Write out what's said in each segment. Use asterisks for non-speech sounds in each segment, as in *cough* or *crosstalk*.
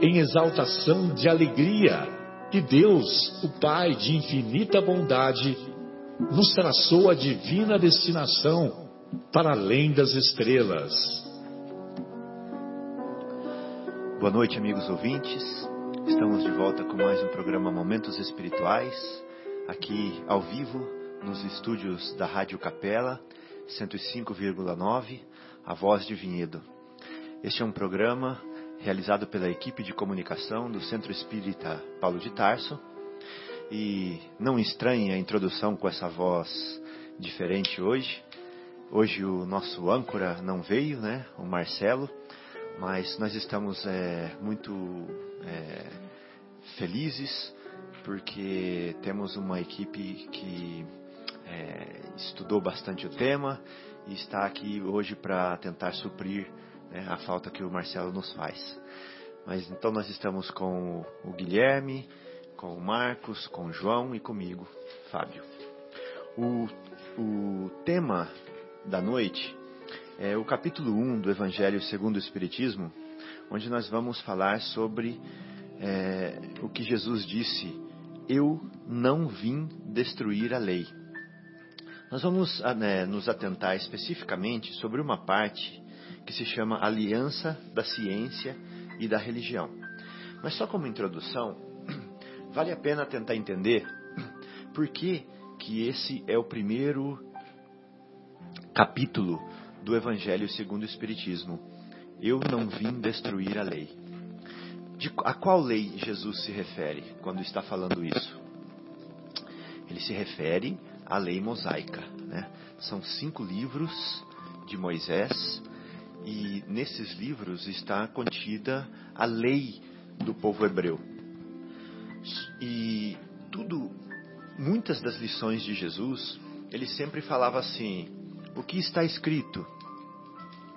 em exaltação de alegria que Deus, o Pai de infinita bondade, nos traçou a divina destinação para além das estrelas. Boa noite, amigos ouvintes. Estamos de volta com mais um programa Momentos Espirituais, aqui ao vivo nos estúdios da Rádio Capela 105,9, A Voz de Vinhedo. Este é um programa realizado pela equipe de comunicação do Centro Espírita Paulo de Tarso. E não estranhe a introdução com essa voz diferente hoje. Hoje o nosso âncora não veio, né? O Marcelo, mas nós estamos é, muito é, felizes porque temos uma equipe que é, estudou bastante o tema e está aqui hoje para tentar suprir né, a falta que o Marcelo nos faz. Mas então nós estamos com o Guilherme, com o Marcos, com o João e comigo, Fábio. O, o tema da noite é o capítulo 1 do Evangelho segundo o Espiritismo, onde nós vamos falar sobre é, o que Jesus disse: Eu não vim destruir a lei. Nós vamos né, nos atentar especificamente sobre uma parte que se chama Aliança da Ciência e da Religião. Mas só como introdução, *clears throat* vale a pena tentar entender *clears throat* por que, que esse é o primeiro capítulo do Evangelho segundo o Espiritismo. Eu não vim destruir a lei. De, a qual lei Jesus se refere quando está falando isso? Ele se refere à lei mosaica. Né? São cinco livros de Moisés e nesses livros está contida a lei do povo hebreu. E tudo, muitas das lições de Jesus, ele sempre falava assim: o que está escrito?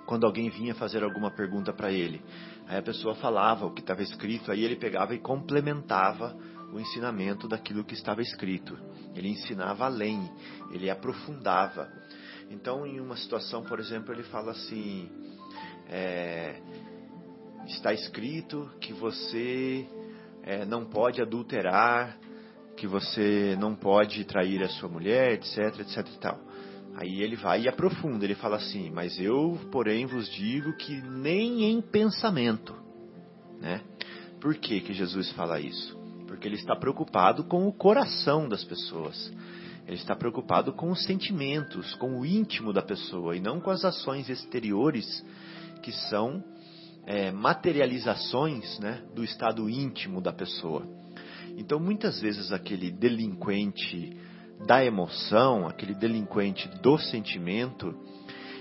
Quando alguém vinha fazer alguma pergunta para ele, aí a pessoa falava o que estava escrito, aí ele pegava e complementava o ensinamento daquilo que estava escrito. Ele ensinava além, ele aprofundava. Então, em uma situação, por exemplo, ele fala assim: é, está escrito que você é, não pode adulterar, que você não pode trair a sua mulher, etc, etc e tal. Aí ele vai e aprofunda, ele fala assim, mas eu, porém, vos digo que nem em pensamento, né? Por que que Jesus fala isso? Porque ele está preocupado com o coração das pessoas. Ele está preocupado com os sentimentos, com o íntimo da pessoa e não com as ações exteriores que são é, materializações né, do estado íntimo da pessoa. Então, muitas vezes, aquele delinquente da emoção, aquele delinquente do sentimento,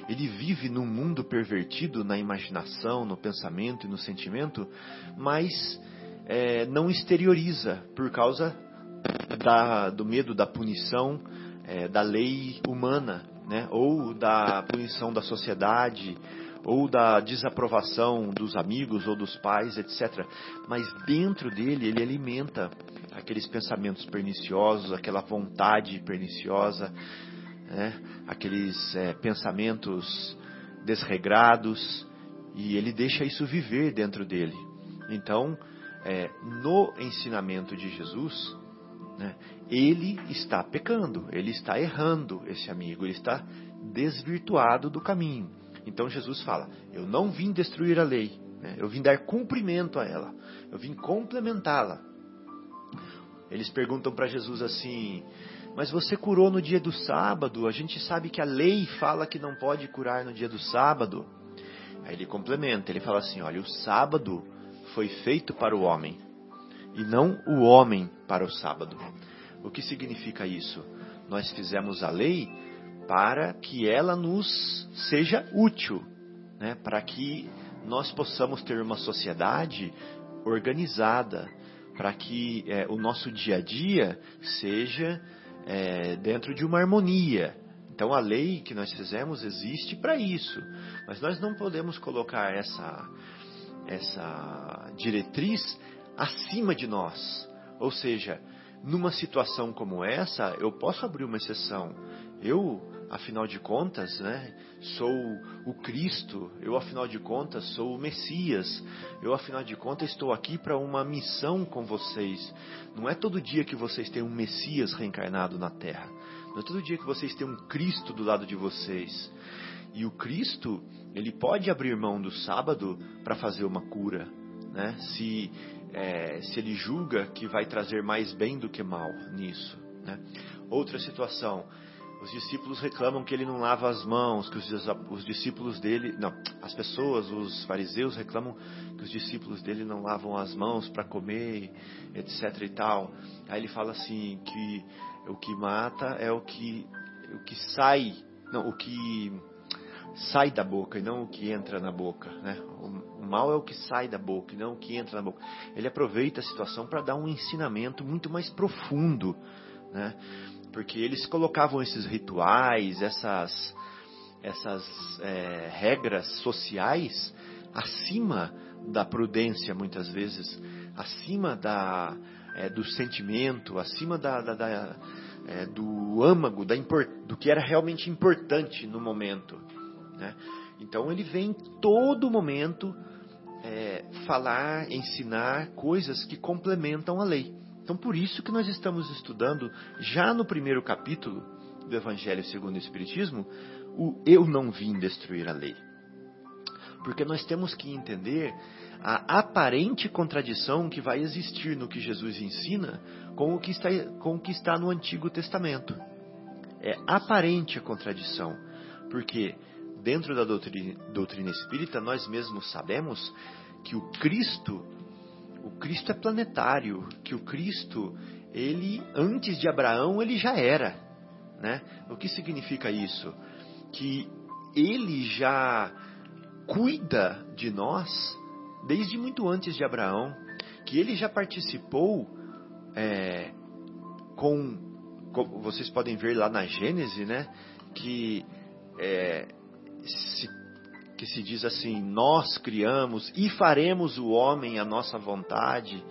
ele vive num mundo pervertido na imaginação, no pensamento e no sentimento, mas é, não exterioriza por causa da, do medo da punição é, da lei humana, né? ou da punição da sociedade, ou da desaprovação dos amigos ou dos pais, etc. Mas dentro dele, ele alimenta aqueles pensamentos perniciosos, aquela vontade perniciosa, né? aqueles é, pensamentos desregrados, e ele deixa isso viver dentro dele. Então, é, no ensinamento de Jesus, né, ele está pecando, ele está errando esse amigo, ele está desvirtuado do caminho. Então Jesus fala: Eu não vim destruir a lei, né? eu vim dar cumprimento a ela, eu vim complementá-la. Eles perguntam para Jesus assim: Mas você curou no dia do sábado? A gente sabe que a lei fala que não pode curar no dia do sábado. Aí ele complementa: Ele fala assim: Olha, o sábado foi feito para o homem e não o homem para o sábado. O que significa isso? Nós fizemos a lei para que ela nos seja útil, né? para que nós possamos ter uma sociedade organizada, para que é, o nosso dia a dia seja é, dentro de uma harmonia. Então a lei que nós fizemos existe para isso, mas nós não podemos colocar essa essa diretriz acima de nós. Ou seja, numa situação como essa, eu posso abrir uma exceção. Eu afinal de contas, né, sou o Cristo, eu afinal de contas sou o Messias, eu afinal de contas estou aqui para uma missão com vocês. Não é todo dia que vocês têm um Messias reencarnado na Terra. Não é todo dia que vocês têm um Cristo do lado de vocês. E o Cristo, ele pode abrir mão do sábado para fazer uma cura, né? Se é, se ele julga que vai trazer mais bem do que mal nisso, né? Outra situação, os discípulos reclamam que ele não lava as mãos, que os, os, discípulos dele, não, as pessoas, os fariseus reclamam que os discípulos dele não lavam as mãos para comer, etc e tal. Aí ele fala assim que o que mata é o que o que sai, não, o que sai da boca e não o que entra na boca, né? O mal é o que sai da boca e não o que entra na boca. Ele aproveita a situação para dar um ensinamento muito mais profundo, né? Porque eles colocavam esses rituais, essas, essas é, regras sociais acima da prudência, muitas vezes, acima da, é, do sentimento, acima da, da, da é, do âmago, da do que era realmente importante no momento. Né? Então ele vem todo momento é, falar, ensinar coisas que complementam a lei. Então, por isso que nós estamos estudando, já no primeiro capítulo do Evangelho segundo o Espiritismo, o Eu não vim destruir a lei. Porque nós temos que entender a aparente contradição que vai existir no que Jesus ensina com o que está, com o que está no Antigo Testamento. É aparente a contradição, porque dentro da doutrina, doutrina espírita nós mesmos sabemos que o Cristo o Cristo é planetário, que o Cristo, ele antes de Abraão, ele já era, né? O que significa isso? Que ele já cuida de nós desde muito antes de Abraão, que ele já participou é, com, com, vocês podem ver lá na Gênese, né? Que é, se que se diz assim: Nós criamos e faremos o homem à nossa vontade,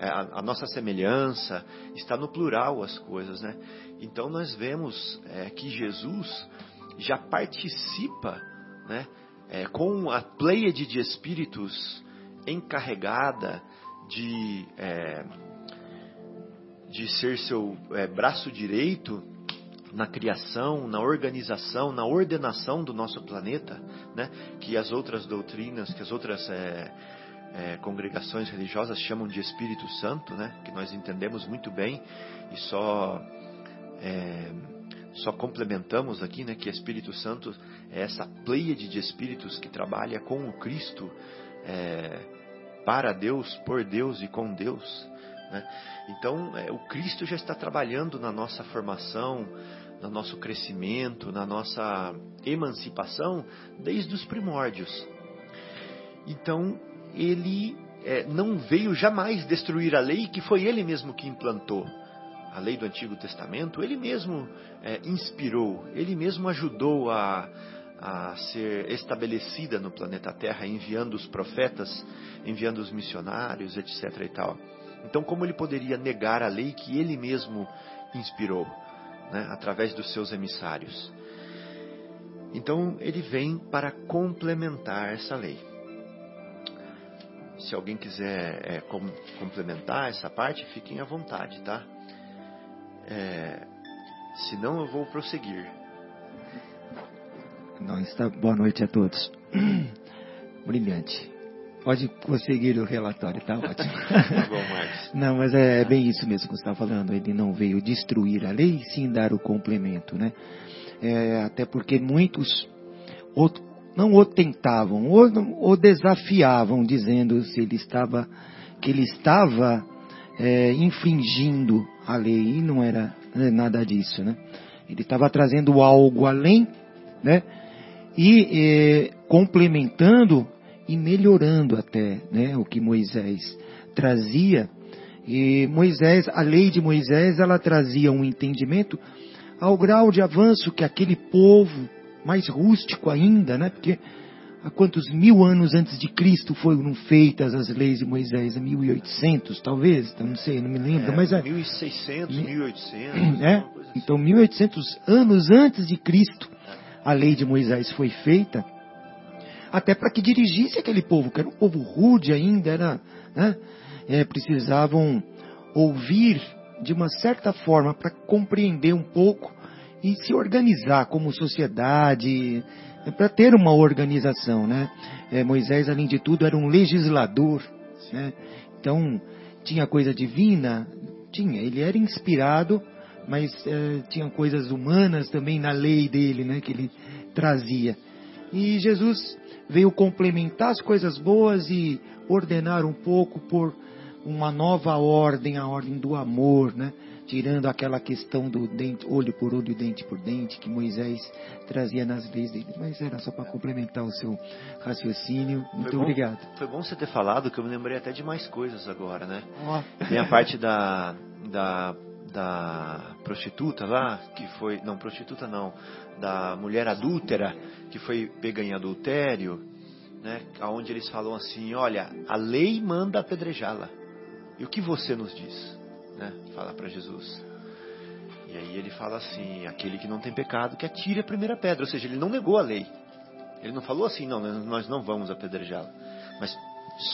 é, a, nossa semelhança, está no plural as coisas, né? Então nós vemos é, que Jesus já participa, né? É, com a pleiade de espíritos encarregada de, é, de ser seu é, braço direito na criação, na organização, na ordenação do nosso planeta, né? que as outras doutrinas, que as outras é, é, congregações religiosas chamam de Espírito Santo, né? que nós entendemos muito bem e só é, só complementamos aqui, né, que Espírito Santo é essa pleiade de espíritos que trabalha com o Cristo, é, para Deus, por Deus e com Deus. Né? Então, é, o Cristo já está trabalhando na nossa formação, no nosso crescimento, na nossa emancipação desde os primórdios. Então, ele é, não veio jamais destruir a lei que foi ele mesmo que implantou. A lei do Antigo Testamento, ele mesmo é, inspirou, ele mesmo ajudou a, a ser estabelecida no planeta Terra, enviando os profetas, enviando os missionários, etc. e tal. Então, como ele poderia negar a lei que ele mesmo inspirou? né, através dos seus emissários. Então ele vem para complementar essa lei. Se alguém quiser é, com, complementar essa parte, fiquem à vontade, tá? É, senão eu vou prosseguir. Não está. Boa noite a todos. *clears throat* Brilhante. Pode conseguir o relatório, tá ótimo. *laughs* Tá bom, Marcos. Não, mas é bem isso mesmo que você está falando. Ele não veio destruir a lei, sim dar o complemento, né? É, até porque muitos não o tentavam, ou o desafiavam, dizendo se ele estava que ele estava é, infringindo a lei e não era nada disso, né? Ele estava trazendo algo além, né? E é, complementando e melhorando até, né? O que Moisés trazia. E Moisés, a lei de Moisés, ela trazia um entendimento ao grau de avanço que aquele povo mais rústico ainda, né? Porque há quantos mil anos antes de Cristo foram feitas as leis de Moisés? 1800, talvez? Não sei, não me lembro. É, mas é, 1600, 1800. *clears throat* é, assim. então 1800 anos antes de Cristo, a lei de Moisés foi feita, até para que dirigisse aquele povo, que era um povo rude ainda, era, né? É, precisavam ouvir de uma certa forma para compreender um pouco e se organizar como sociedade, para ter uma organização, né? É, Moisés, além de tudo, era um legislador, né? Então, tinha coisa divina? Tinha. Ele era inspirado, mas é, tinha coisas humanas também na lei dele, né? Que ele trazia. E Jesus veio complementar as coisas boas e ordenar um pouco por uma nova ordem, a ordem do amor, né? tirando aquela questão do dente, olho por olho, dente por dente, que Moisés trazia nas leis dele. Mas era só para complementar o seu raciocínio. Muito bom. obrigado. Foi bom você ter falado, que eu me lembrei até de mais coisas agora, né? Ó, Tem a parte da, da, da prostituta lá, que foi. Não, prostituta não. Da mulher adúltera, que foi pega em adultério, né? Onde eles falam assim: olha, a lei manda apedrejá-la. E o que você nos diz? Né? Fala para Jesus. E aí ele fala assim: aquele que não tem pecado, que atire a primeira pedra. Ou seja, ele não negou a lei. Ele não falou assim: não, nós não vamos apedrejá-la. Mas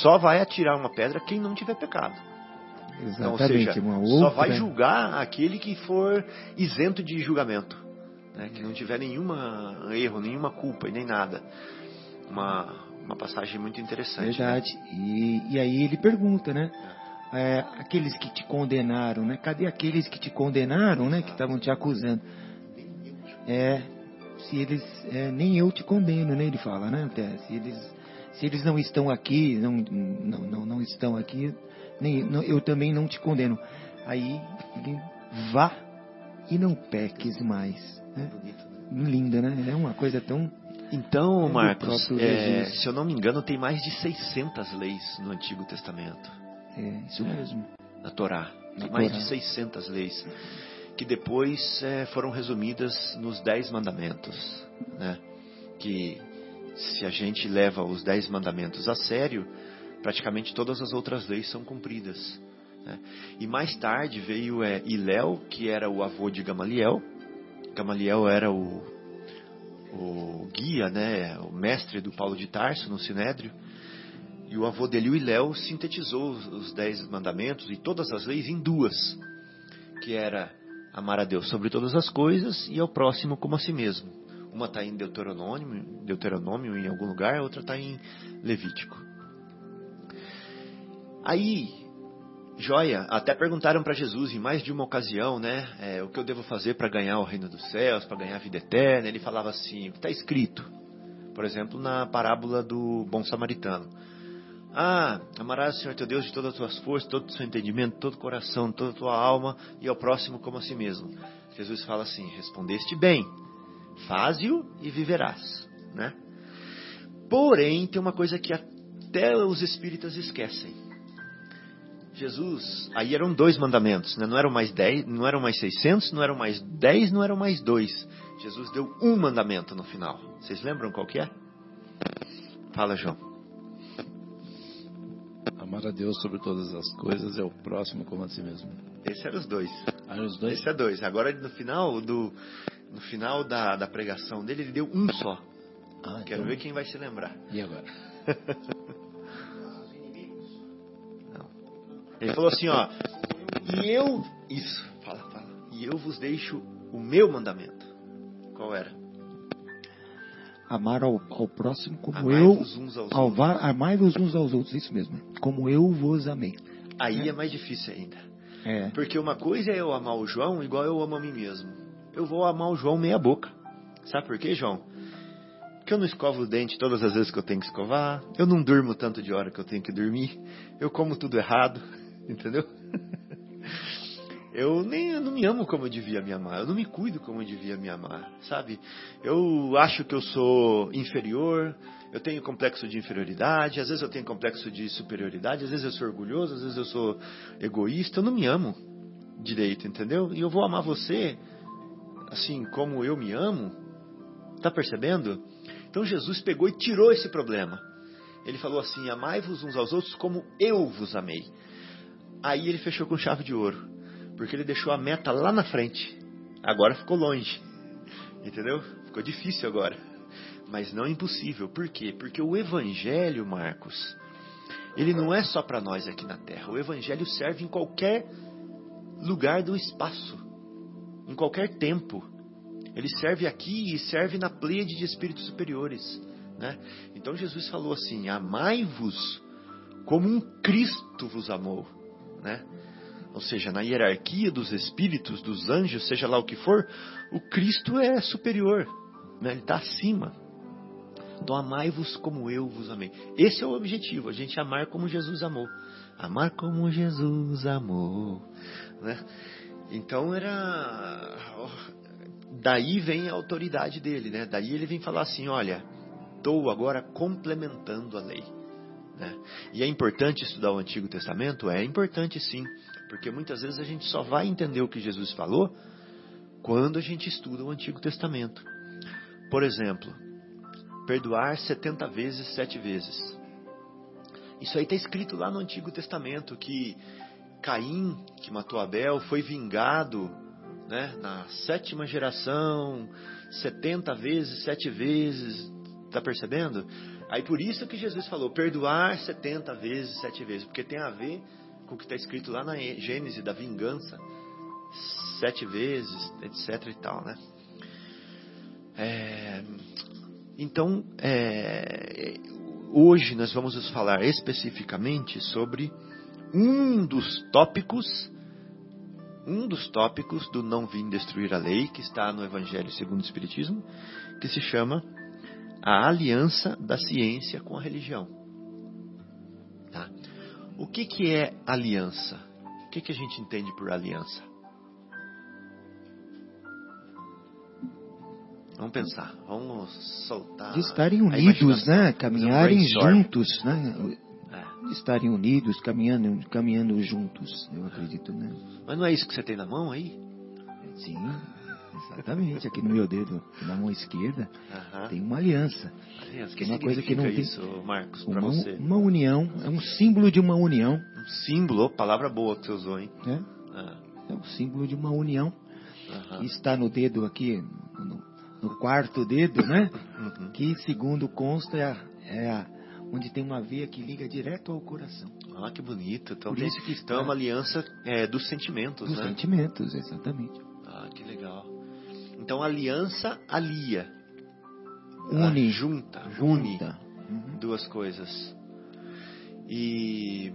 só vai atirar uma pedra quem não tiver pecado. Então, ou exatamente, seja, uma só outra. vai julgar aquele que for isento de julgamento, né? que não tiver nenhuma erro, nenhuma culpa e nem nada. Uma, uma passagem muito interessante. né? Verdade. E, e aí ele pergunta, né? É, aqueles que te condenaram, né? Cadê aqueles que te condenaram, né? Que estavam te acusando? É, se eles, é, nem eu te condeno, né? Ele fala, né? Até, se eles, se eles não estão aqui, não, não, não, não estão aqui, nem, não- eu também não te condeno. Aí ele vá e não peques mais. Né? Né? Linda, né? É uma coisa tão Então, Marcos, é, se eu não me engano, tem mais de 600 leis no Antigo Testamento, é, isso mesmo. na Torá. Tem Na mais Torá. de 600 leis, que depois é, foram resumidas nos Dez Mandamentos. Né? Que se a gente leva os Dez Mandamentos a sério, praticamente todas as outras leis são cumpridas. Né? E mais tarde veio é, Iléu, que era o avô de Gamaliel. Gamaliel era o, o guia, né, o mestre do Paulo de Tarso no Sinédrio. E o avô dele, o Iléu, sintetizou os, dez mandamentos e todas as leis em duas, que era amar a Deus sobre todas as coisas e ao próximo como a si mesmo. Uma está em Deuteronômio, Deuteronômio em algum lugar, a outra está em Levítico. Aí, joia, até perguntaram para Jesus em mais de uma ocasião, né, é, o que eu devo fazer para ganhar o reino dos céus, para ganhar a vida eterna. Ele falava assim, está escrito? Por exemplo, na parábola do bom samaritano. Ah, amarás o Senhor teu Deus de todas as tuas forças, todo o seu entendimento, todo o coração, toda a tua alma e ao próximo como a si mesmo. Jesus fala assim: respondeste bem, faze-o e viverás, né? Porém, tem uma coisa que até os espíritas esquecem. Jesus, aí eram dois mandamentos, né? não eram mais dez, não eram mais 600, não eram mais dez, não eram mais dois. Jesus deu um mandamento no final. Vocês lembram qual que é? Fala, João. Amar a Deus sobre todas as coisas é o próximo como a si mesmo. Esse era os dois. Aí os dois. Esse é dois. Agora no final do no final da, da pregação dele ele deu um só. Ah, Quero então- ver quem vai se lembrar. E agora? *laughs* Ele falou assim, ó. E eu isso, fala, fala. E eu vos deixo o meu mandamento. Qual era? Amar ao, ao próximo como Amai-vos eu. uns aos ao Amai-vos uns aos outros, isso mesmo. Como eu vos amei. Aí é mais difícil ainda. É. Porque uma coisa é eu amar o João igual eu amo a mim mesmo. Eu vou amar o João meia boca. Sabe por quê, João? Porque eu não escovo o dente todas as vezes que eu tenho que escovar. Eu não durmo tanto de hora que eu tenho que dormir. Eu como tudo errado. Entendeu? *laughs* Eu nem eu não me amo como eu devia me amar. Eu não me cuido como eu devia me amar, sabe? Eu acho que eu sou inferior. Eu tenho complexo de inferioridade. Às vezes eu tenho complexo de superioridade. Às vezes eu sou orgulhoso. Às vezes eu sou egoísta. Eu não me amo direito, entendeu? E eu vou amar você assim como eu me amo. Tá percebendo? Então Jesus pegou e tirou esse problema. Ele falou assim: Amai-vos uns aos outros como eu vos amei. Aí ele fechou com chave de ouro. Porque ele deixou a meta lá na frente. Agora ficou longe. Entendeu? Ficou difícil agora. Mas não impossível. Por quê? Porque o Evangelho, Marcos, ele não é só para nós aqui na Terra. O Evangelho serve em qualquer lugar do espaço. Em qualquer tempo. Ele serve aqui e serve na pleiade de espíritos superiores. Né? Então Jesus falou assim: Amai-vos como um Cristo vos amou. Né? Ou seja, na hierarquia dos espíritos, dos anjos, seja lá o que for, o Cristo é superior, né? ele está acima. Então, amai-vos como eu vos amei. Esse é o objetivo, a gente amar como Jesus amou. Amar como Jesus amou. Né? Então, era. Daí vem a autoridade dele, né? Daí ele vem falar assim: olha, estou agora complementando a lei. Né? E é importante estudar o Antigo Testamento? É importante sim, porque muitas vezes a gente só vai entender o que Jesus falou quando a gente estuda o Antigo Testamento. Por exemplo, perdoar 70 vezes, sete vezes. Isso aí está escrito lá no Antigo Testamento que Caim, que matou Abel, foi vingado né, na sétima geração, 70 vezes, sete vezes. Está percebendo? Aí por isso que Jesus falou, perdoar 70 vezes, sete vezes, porque tem a ver com o que está escrito lá na Gênesis da vingança, sete vezes, etc e tal, né? É, então, é, hoje nós vamos nos falar especificamente sobre um dos tópicos, um dos tópicos do não vim destruir a lei, que está no Evangelho segundo o Espiritismo, que se chama a aliança da ciência com a religião. Tá? O que, que é aliança? O que, que a gente entende por aliança? Vamos pensar, vamos soltar. De estarem unidos, né? um Caminharem juntos, né? É. Estarem unidos, caminhando, caminhando juntos, eu acredito, né? Mas não é isso que você tem na mão aí? Sim, exatamente. Aqui no meu dedo, na mão esquerda, Aham. tem uma aliança. Aliança. Que uma coisa que não tem- isso, Marcos, para Uma, você? uma união, é um símbolo de uma união, Um símbolo, palavra boa que você usou, hein? né? Ah, É um símbolo de uma união. aham. que está no dedo aqui, no, no quarto dedo, né? Uhum. Que, segundo consta, é, a, é a- onde tem uma veia que liga direto ao coração. Ah, que bonito. Então, Por isso que está- então é uma aliança é, dos sentimentos, Os né? sentimentos, exatamente. Ah, que legal. Então, aliança alia. Une. Ah, junta. Une Junta. Uhum. duas coisas. E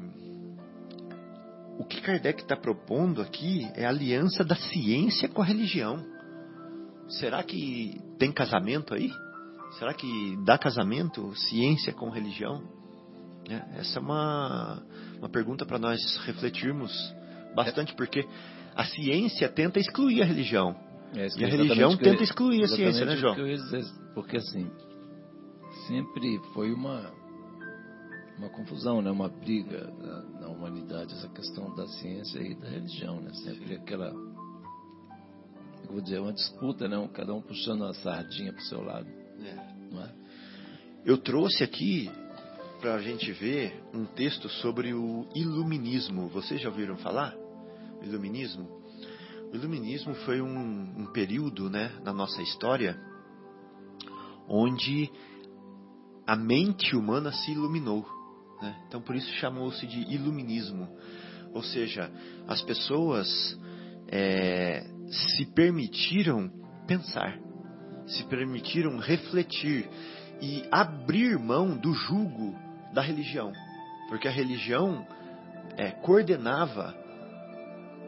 o que Kardec está propondo aqui é a aliança da ciência com a religião. Será que tem casamento aí? Será que dá casamento ciência com religião? Né? Essa é uma, uma pergunta para nós refletirmos bastante, porque a ciência tenta excluir a religião. É, E a religião tenta excluir a ciência, né, João? dizer, porque assim, sempre foi uma uma confusão, né? uma briga na, na humanidade, essa questão da ciência e da religião, né? Sempre aquela, eu vou dizer, uma disputa, né? Cada um puxando a sardinha para o seu lado, não é? Eu trouxe aqui para a gente ver um texto sobre o iluminismo. Vocês já ouviram falar? O iluminismo? O iluminismo foi um, um período né, na nossa história onde a mente humana se iluminou. né? Então, por isso chamou-se de iluminismo. Ou seja, as pessoas é, se permitiram pensar, se permitiram refletir e abrir mão do jugo da religião, porque a religião é, coordenava,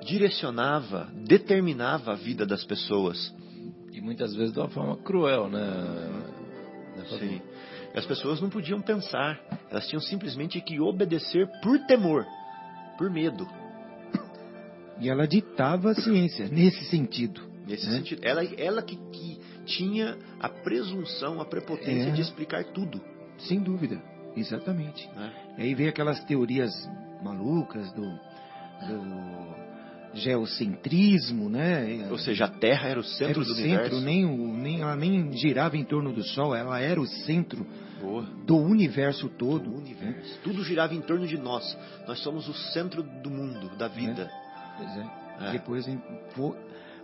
direcionava, determinava a vida das pessoas. E muitas vezes de uma forma cruel, né? né? Sim. As pessoas não podiam pensar, elas tinham simplesmente que obedecer por temor, por medo. E ela ditava a ciência nesse sentido. Nesse né? sentido, ela, ela que, que tinha a presunção, a prepotência É. de explicar tudo. Sem dúvida, exatamente. E aí veio aquelas teorias malucas do, do geocentrismo, né? Ou seja, a Terra era o centro era o do centro, universo. nem, o, nem ela nem girava em torno do Sol, ela era o centro Boa. do universo todo. do universo. Tudo girava em torno de nós. Nós somos o centro do mundo, da vida. Pois é. É. Depois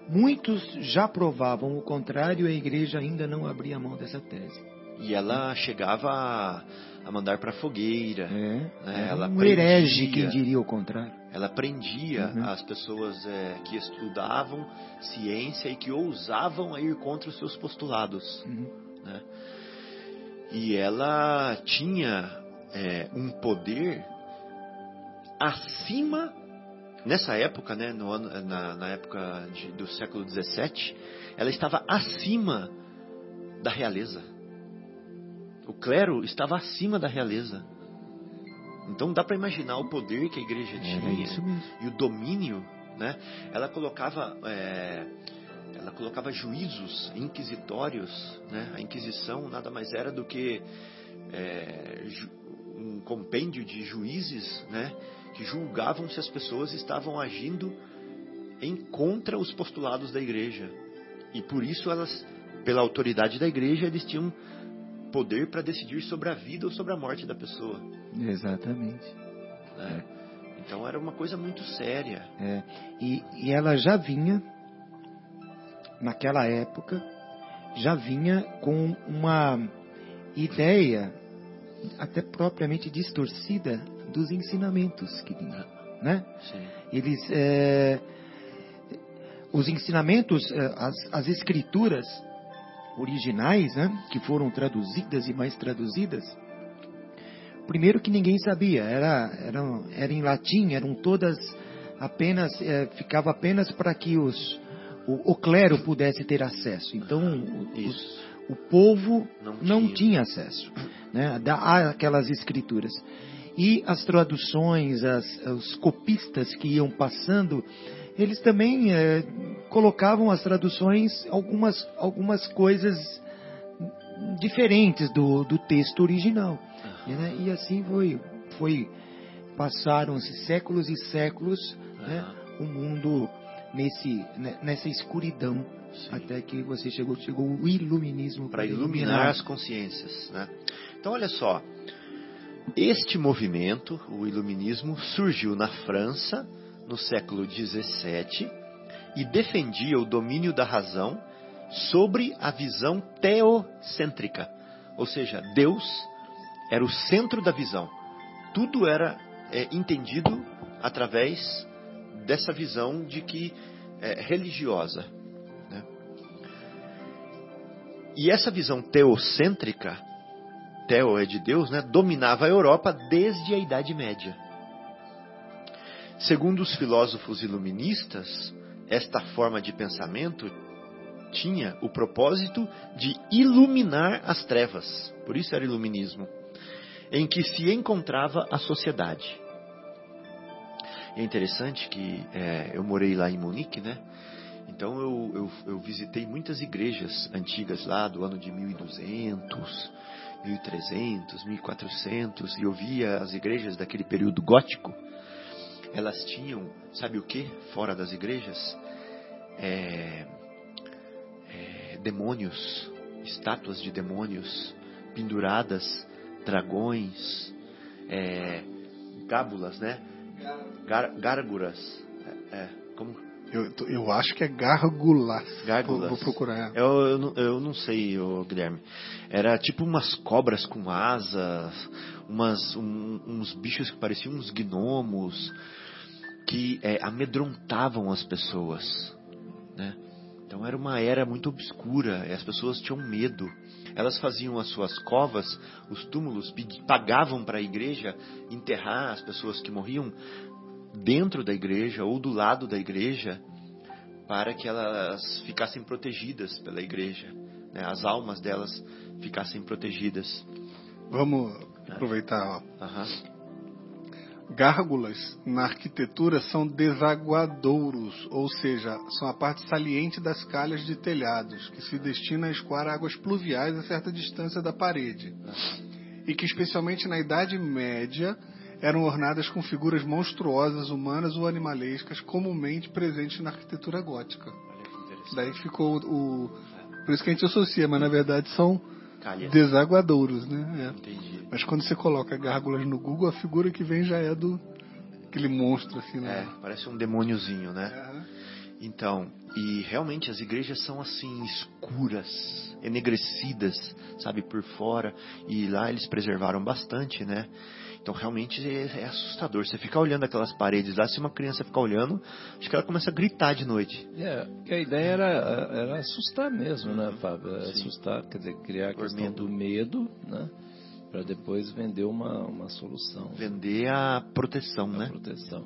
muitos já provavam o contrário, e a igreja ainda não abria mão dessa tese. E ela chegava a, a mandar para fogueira. É, É, era ela um herege quem diria o contrário. Ela prendia Uhum. as pessoas é, que estudavam ciência e que ousavam a ir contra os seus postulados. Uhum. né? E ela tinha é, um poder acima nessa época, né, no ano, na, na época de- do século XVII, ela estava acima da realeza. O clero estava acima da realeza. Então dá para imaginar o poder que a igreja tinha e o domínio, né? Ela colocava, é, ela colocava juízos inquisitórios, né? A Inquisição nada mais era do que é, um compêndio de juízes, né? Que julgavam se as pessoas estavam agindo em contra os postulados da igreja e por isso elas, pela autoridade da igreja, eles tinham poder para decidir sobre a vida ou sobre a morte da pessoa. Exatamente. né? Então era uma coisa muito séria. É, e, e ela já vinha, naquela época, já vinha com uma ideia até propriamente distorcida dos ensinamentos que vinha, né? Sim. Eles, é, os ensinamentos, é, as, as escrituras originais, né, que foram traduzidas e mais traduzidas, primeiro que ninguém sabia, era, era, era em latim, eram todas apenas, é, ficava apenas para que os, o, o clero pudesse ter acesso. Então, o- os- o povo Não não, tinha. tinha. acesso né, da- àquelas escrituras. E as traduções, as, os copistas que iam passando, eles também eh, colocavam as traduções algumas, algumas coisas diferentes do, do texto original. E, né, e assim foi, foi passaram-se séculos e séculos né, o mundo nesse, né, nessa escuridão Sim. até que você chegou, chegou o iluminismo para iluminar as consciências. Né? Então, olha só, este movimento, o iluminismo, surgiu na França no século XVII e defendia o domínio da razão sobre a visão teocêntrica, ou seja, Deus era o centro da visão. Tudo era é, entendido através dessa visão de que é, religiosa. né? E essa visão teocêntrica, teo é de Deus, né, dominava a Europa desde a Idade Média. Segundo os filósofos iluministas, esta forma de pensamento tinha o propósito de iluminar as trevas, por isso era iluminismo, em que se encontrava a sociedade. É interessante que é, eu morei lá em Munique, né? Então eu, eu, eu visitei muitas igrejas antigas lá do ano de 1200, 1300, 1400 e eu via as igrejas daquele período gótico. Elas tinham, sabe o que? Fora das igrejas, é, é, demônios, estátuas de demônios penduradas, dragões, é, gábulas, né? Gárguras, é, é, como Eu, eu acho que é gárgulas. Gárgulas. Vou, vou procurar. Eu, eu, não- eu não sei, Guilherme. Era tipo umas cobras com asas, umas, um- uns bichos que pareciam uns gnomos, que é, amedrontavam as pessoas. Né? Então era uma era muito obscura, e as pessoas tinham medo. Elas faziam as suas covas, os túmulos, pagavam para a igreja enterrar as pessoas que morriam dentro da igreja ou do lado da igreja, para que elas ficassem protegidas pela igreja, né? as almas delas ficassem protegidas. Vamos aproveitar. Ó. Aham. Gárgulas na arquitetura são desaguadouros, ou seja, são a parte saliente das calhas de telhados, que se destina a escoar águas pluviais a certa distância da parede. E que, especialmente na Idade Média, eram ornadas com figuras monstruosas, humanas ou animalescas, comumente presentes na arquitetura gótica. Daí ficou o. Por isso que a gente associa, mas na verdade são Calha. desaguadouros, né? É. Entendi. Mas quando você coloca gárgulas no Google, a figura que vem já é do aquele monstro assim, É, né? parece um demôniozinho, né? Aham. Então, e realmente as igrejas são assim escuras, enegrecidas, sabe, por fora, e lá eles preservaram bastante, né? Então realmente é, é assustador. Você ficar olhando aquelas paredes lá, se uma criança ficar olhando, acho que ela começa a gritar de noite. É, que a ideia era, era assustar mesmo, né, Fábio? Sim. assustar, quer dizer, criar a questão medo. do medo, né? Para depois vender uma, uma solução. Vender a proteção, a né? proteção.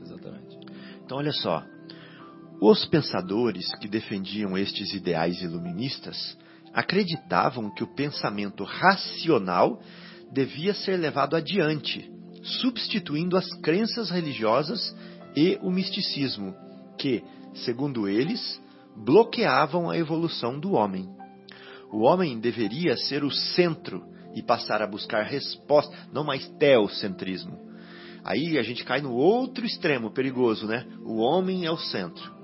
Exatamente. Então, olha só. Os pensadores que defendiam estes ideais iluministas acreditavam que o pensamento racional devia ser levado adiante, substituindo as crenças religiosas e o misticismo, que, segundo eles, bloqueavam a evolução do homem. O homem deveria ser o centro e passar a buscar respostas, não mais teocentrismo. Aí a gente cai no outro extremo perigoso, né? O homem é o centro.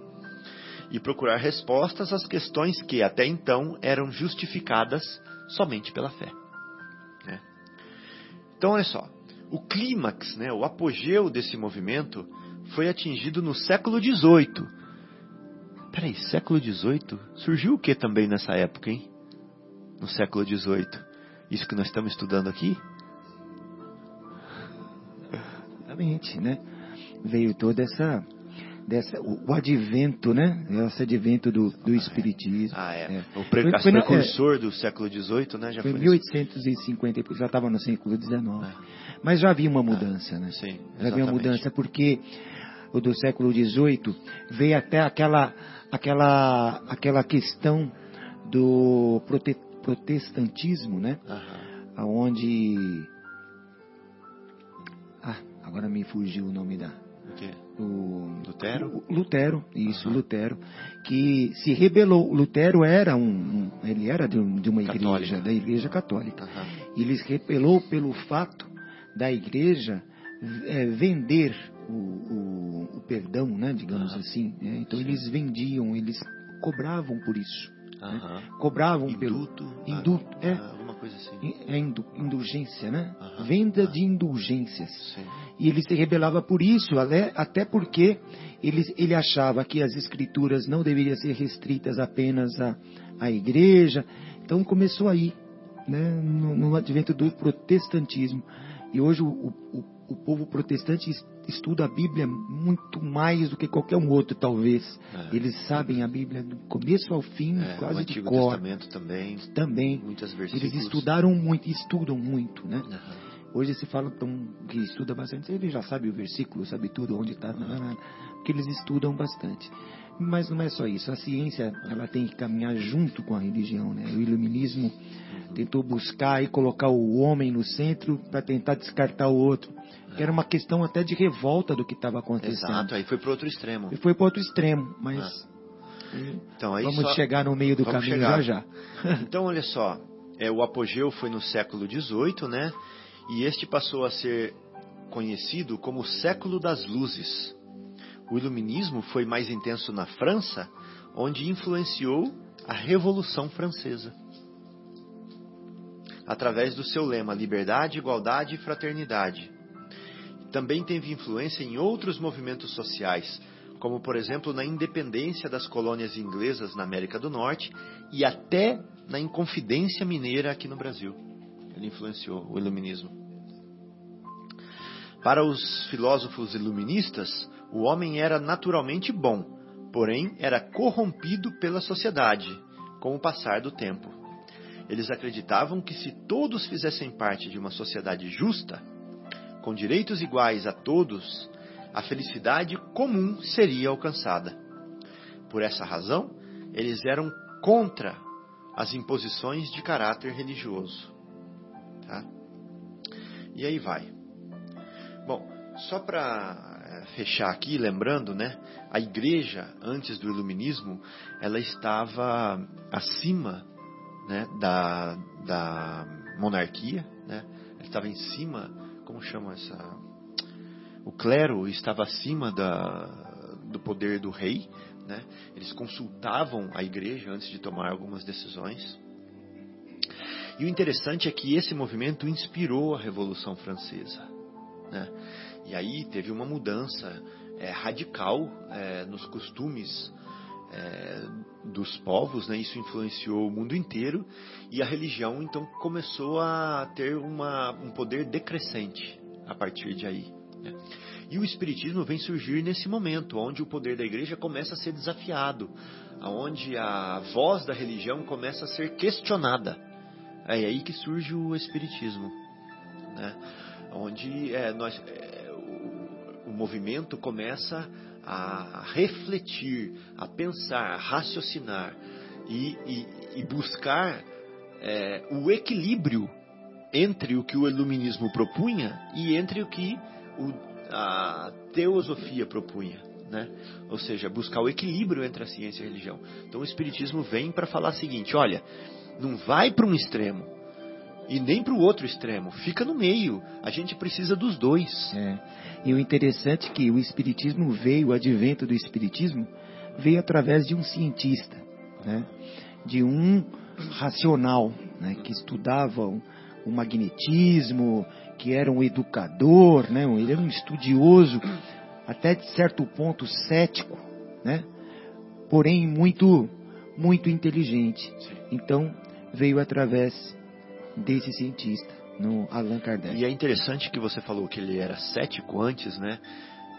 E procurar respostas às questões que até então eram justificadas somente pela fé. Então, olha só. O clímax, né, o apogeu desse movimento foi atingido no século XVIII. Peraí, século XVIII? Surgiu o que também nessa época, hein? No século XVIII. Isso que nós estamos estudando aqui? Exatamente, né? Veio toda essa, dessa, o, o advento, né? Esse advento do, do espiritismo. Ah, é. É. O pre Foi- foi na- precursor do século XVIII, né? Já Foi foi, em 1850, já estava no século XIX. É. Mas já havia uma mudança, né? Sim, Já havia uma mudança, porque o do século XVIII veio até aquela, aquela, aquela questão do prote- protestantismo, né? Aham. Onde. Ah, agora me fugiu o nome da. O quê? O, Lutero? Lutero, isso, Aham. Lutero, que se rebelou. Lutero era um, um- ele era de, um- de uma igreja, Católica. da igreja católica. Aham. Ele se rebelou pelo fato da igreja eh, vender o, o- o perdão, né, digamos Aham. assim. né? Então eles vendiam, eles cobravam por isso. Aham. Cobravam pelo Induto? Induto, ah, é. ah, Alguma coisa assim. é indu- indulgência, né? Venda de indulgências. Sim. E ele se rebelava por isso, até porque ele, ele achava que as escrituras não deveriam ser restritas apenas à, à igreja. Então começou aí, né, no, no advento do protestantismo. E hoje o, o, o povo protestante es- estuda a Bíblia muito mais do que qualquer um outro, talvez. É. Eles sabem a Bíblia do começo ao fim, É, o quase de Antigo cor. Testamento também, Também. muitos versículos. Eles estudaram muito, estudam muito, né? Aham. Hoje se fala tão, que estuda bastante, ele já sabe o versículo, sabe tudo, onde está, porque eles estudam bastante. Mas não é só isso, a ciência ela tem que caminhar junto com a religião, né? O iluminismo tentou buscar e colocar o homem no centro para tentar descartar o outro. Que era uma questão até de revolta do que estava acontecendo. Exato, aí foi pro outro extremo. E foi para outro extremo, mas Então, aí vamos só- chegar no meio do Vamos caminho chegar. já já. *laughs* Então, olha só, é, o apogeu foi no século XVIII, né? E este passou a ser conhecido como o século das luzes. O iluminismo foi mais intenso na França, onde influenciou a Revolução Francesa. Através do seu lema Liberdade, Igualdade e Fraternidade. Também teve influência em outros movimentos sociais, como por exemplo na independência das colônias inglesas na América do Norte e até na Inconfidência Mineira aqui no Brasil. Ele influenciou o iluminismo. Para os filósofos iluministas, o homem era naturalmente bom, porém era corrompido pela sociedade com o passar do tempo. Eles acreditavam que se todos fizessem parte de uma sociedade justa, com direitos iguais a todos, a felicidade comum seria alcançada. Por essa razão, eles eram contra as imposições de caráter religioso. Tá? E aí vai. Bom, só para fechar aqui, lembrando, né, a igreja antes do iluminismo, ela estava acima, né, da, da monarquia, né? Ela estava em cima, como chama essa? O clero estava acima da, do poder do rei, né? Eles consultavam a igreja antes de tomar algumas decisões. E o interessante é que esse movimento inspirou a Revolução Francesa. Né? E aí teve uma mudança é, radical é, nos costumes é, dos povos, né? isso influenciou o mundo inteiro e a religião então começou a ter uma, um poder decrescente a partir de aí. Né? E o Espiritismo vem surgir nesse momento, onde o poder da igreja começa a ser desafiado, onde a voz da religião começa a ser questionada. É aí que surge o Espiritismo, né? onde é, nós, é, o, o movimento começa a refletir, a pensar, a raciocinar e, e, e buscar é, o equilíbrio entre o que o iluminismo propunha e entre o que o, a teosofia propunha. Né? Ou seja, buscar o equilíbrio entre a ciência e a religião. Então o Espiritismo vem para falar o seguinte: olha, não vai para um extremo e nem para o outro extremo, fica no meio. A gente precisa dos dois. É. E o interessante é que o Espiritismo veio, o advento do Espiritismo veio através de um cientista, né? de um racional, né? que estudava o magnetismo, que era um educador, né? ele era um estudioso, até de certo ponto cético, né? porém muito, muito inteligente. Então veio através desse cientista, no Allan Kardec. E é interessante que você falou que ele era cético antes, né?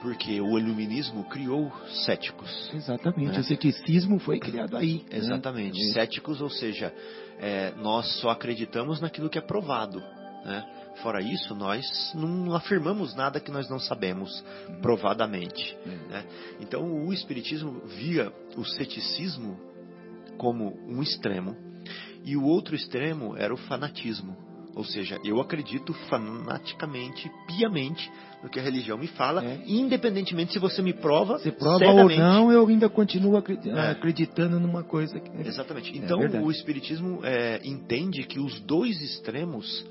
Porque o iluminismo criou céticos. Exatamente, né? o ceticismo foi criado aí. Né? Exatamente, né? céticos, ou seja, é, nós só acreditamos naquilo que é provado. Né? Fora isso, nós não afirmamos nada que nós não sabemos provadamente. Né? Então, o Espiritismo via o ceticismo como um extremo e o outro extremo era o fanatismo. Ou seja, eu acredito fanaticamente, piamente no que a religião me fala, é. independentemente se você me prova. Se prova cegamente. ou não, eu ainda continuo é. acreditando numa coisa. Que... Exatamente. É então, é o Espiritismo é, entende que os dois extremos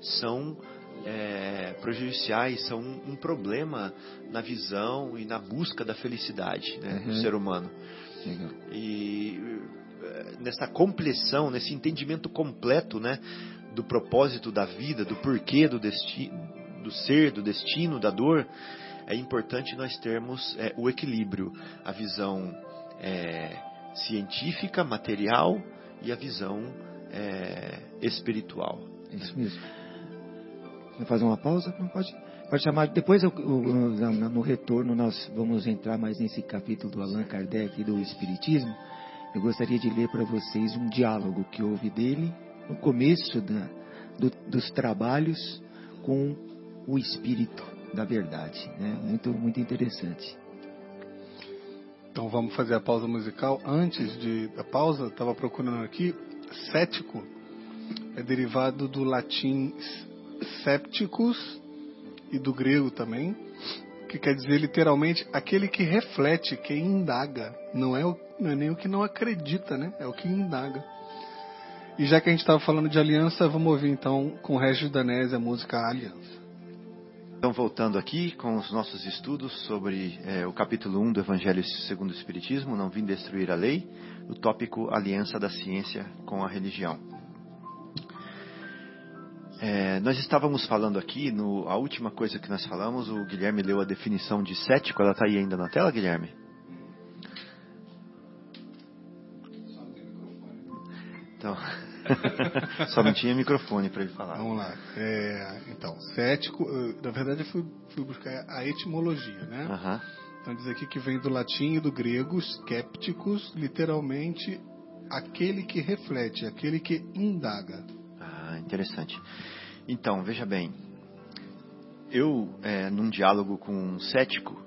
são é, prejudiciais, são um, um, problema na visão e na busca da felicidade né, uhum. do ser humano. Legal. E é, nessa compleção, nesse entendimento completo né, do propósito da vida, do porquê do, destino, do ser, do destino, da dor, é importante nós termos é, o equilíbrio, a visão é, científica, material e a visão é, espiritual. Isso mesmo. Vai fazer uma pausa? Não pode. Pode chamar. Depois, eu, no retorno, nós vamos entrar mais nesse capítulo do Allan Kardec e do Espiritismo. Eu gostaria de ler para vocês um diálogo que houve dele no começo da, do, dos trabalhos com o Espírito da Verdade. Né? Muito, muito interessante. Então vamos fazer a pausa musical. Antes de, da pausa, estava procurando aqui, cético é derivado do latim sépticos e do grego também, que quer dizer literalmente aquele que reflete, que indaga. Não é, o, não é nem o que não acredita, né? É o que indaga. E já que a gente estava falando de aliança, vamos ouvir então com o Regis Danese a música Aliança. Então, voltando aqui com os nossos estudos sobre é, o capítulo 1 do Evangelho segundo o Espiritismo, Não Vim Destruir a Lei, o tópico Aliança da Ciência com a Religião. É, nós estávamos falando aqui, no, a última coisa que nós falamos, o Guilherme leu a definição de cético, ela está aí ainda na tela, Guilherme? Então, *laughs* só não tinha microfone para ele falar. Vamos lá. É, então, cético, na verdade eu fui, fui buscar a etimologia, né? Uhum. Então diz aqui que vem do latim e do grego, skepticus, literalmente aquele que reflete, aquele que indaga. Interessante. Então, veja bem, eu, é, num diálogo com um cético,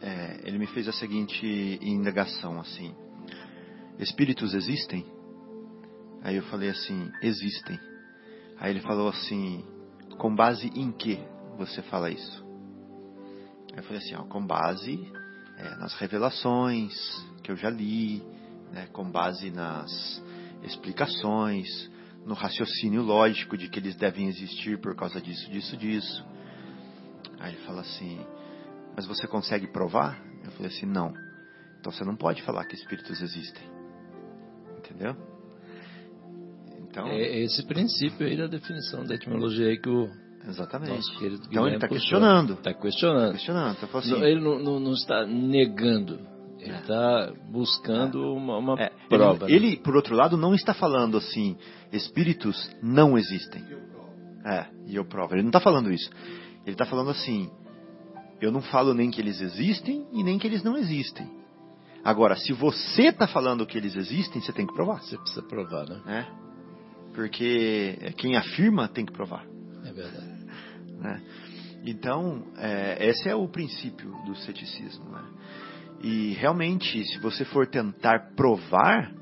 é, ele me fez a seguinte indagação, assim, espíritos existem? Aí eu falei assim, existem. Aí ele falou assim, com base em que você fala isso? Eu falei assim, ó, com base é, nas revelações que eu já li, né, com base nas explicações, no raciocínio lógico de que eles devem existir por causa disso, disso, disso. Aí ele fala assim, mas você consegue provar? Eu falei assim, não. Então você não pode falar que espíritos existem. Entendeu? Então, É esse princípio aí da definição da etimologia aí que o exatamente. nosso querido Então ele Guilherme está questionando. Está questionando. Questionando. Então, falou Não, assim, ele não, não- não está negando. Ele É. está buscando uma, uma É, prova. né? ele, ele, por outro lado, não está falando assim, espíritos não existem. É, e eu provo. Ele não está falando isso. Ele está falando assim, eu não falo nem que eles existem e nem que eles não existem. Agora, se você está falando que eles existem, você tem que provar. Você precisa provar, né? Né? Porque quem afirma tem que provar. É verdade. *laughs* né? Então, é, esse é o princípio do ceticismo. Né? E realmente, se você for tentar provar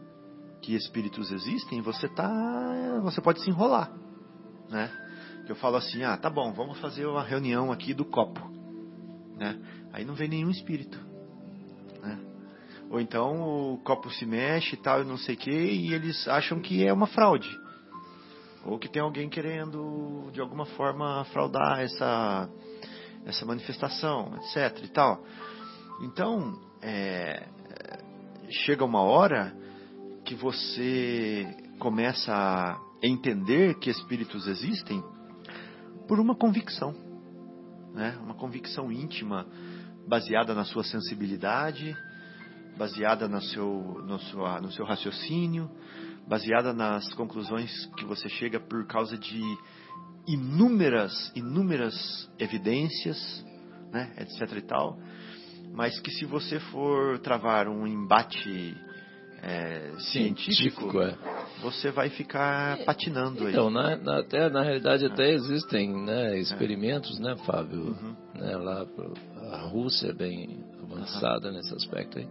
que espíritos existem, você tá, você pode se enrolar, né? Eu falo assim, ah, tá bom, vamos fazer uma reunião aqui do copo, né? Aí não vem nenhum espírito, né? Ou então o copo se mexe e tal, e não sei o que, e eles acham que é uma fraude. Ou que tem alguém querendo, de alguma forma, fraudar essa, essa manifestação, etc. e tal. Então, é, chega uma hora que você começa a entender que espíritos existem por uma convicção, né? Uma convicção íntima, baseada na sua sensibilidade, baseada no seu, no, no seu raciocínio, baseada nas conclusões que você chega por causa de inúmeras, inúmeras evidências, né, etc e tal, mas que se você for travar um embate é, científico, é. você vai ficar patinando Então, aí. na, na- até, na realidade, até existem né, experimentos, né, Fábio? Uhum. Né, lá pro- a Rússia é bem avançada nesse aspecto aí.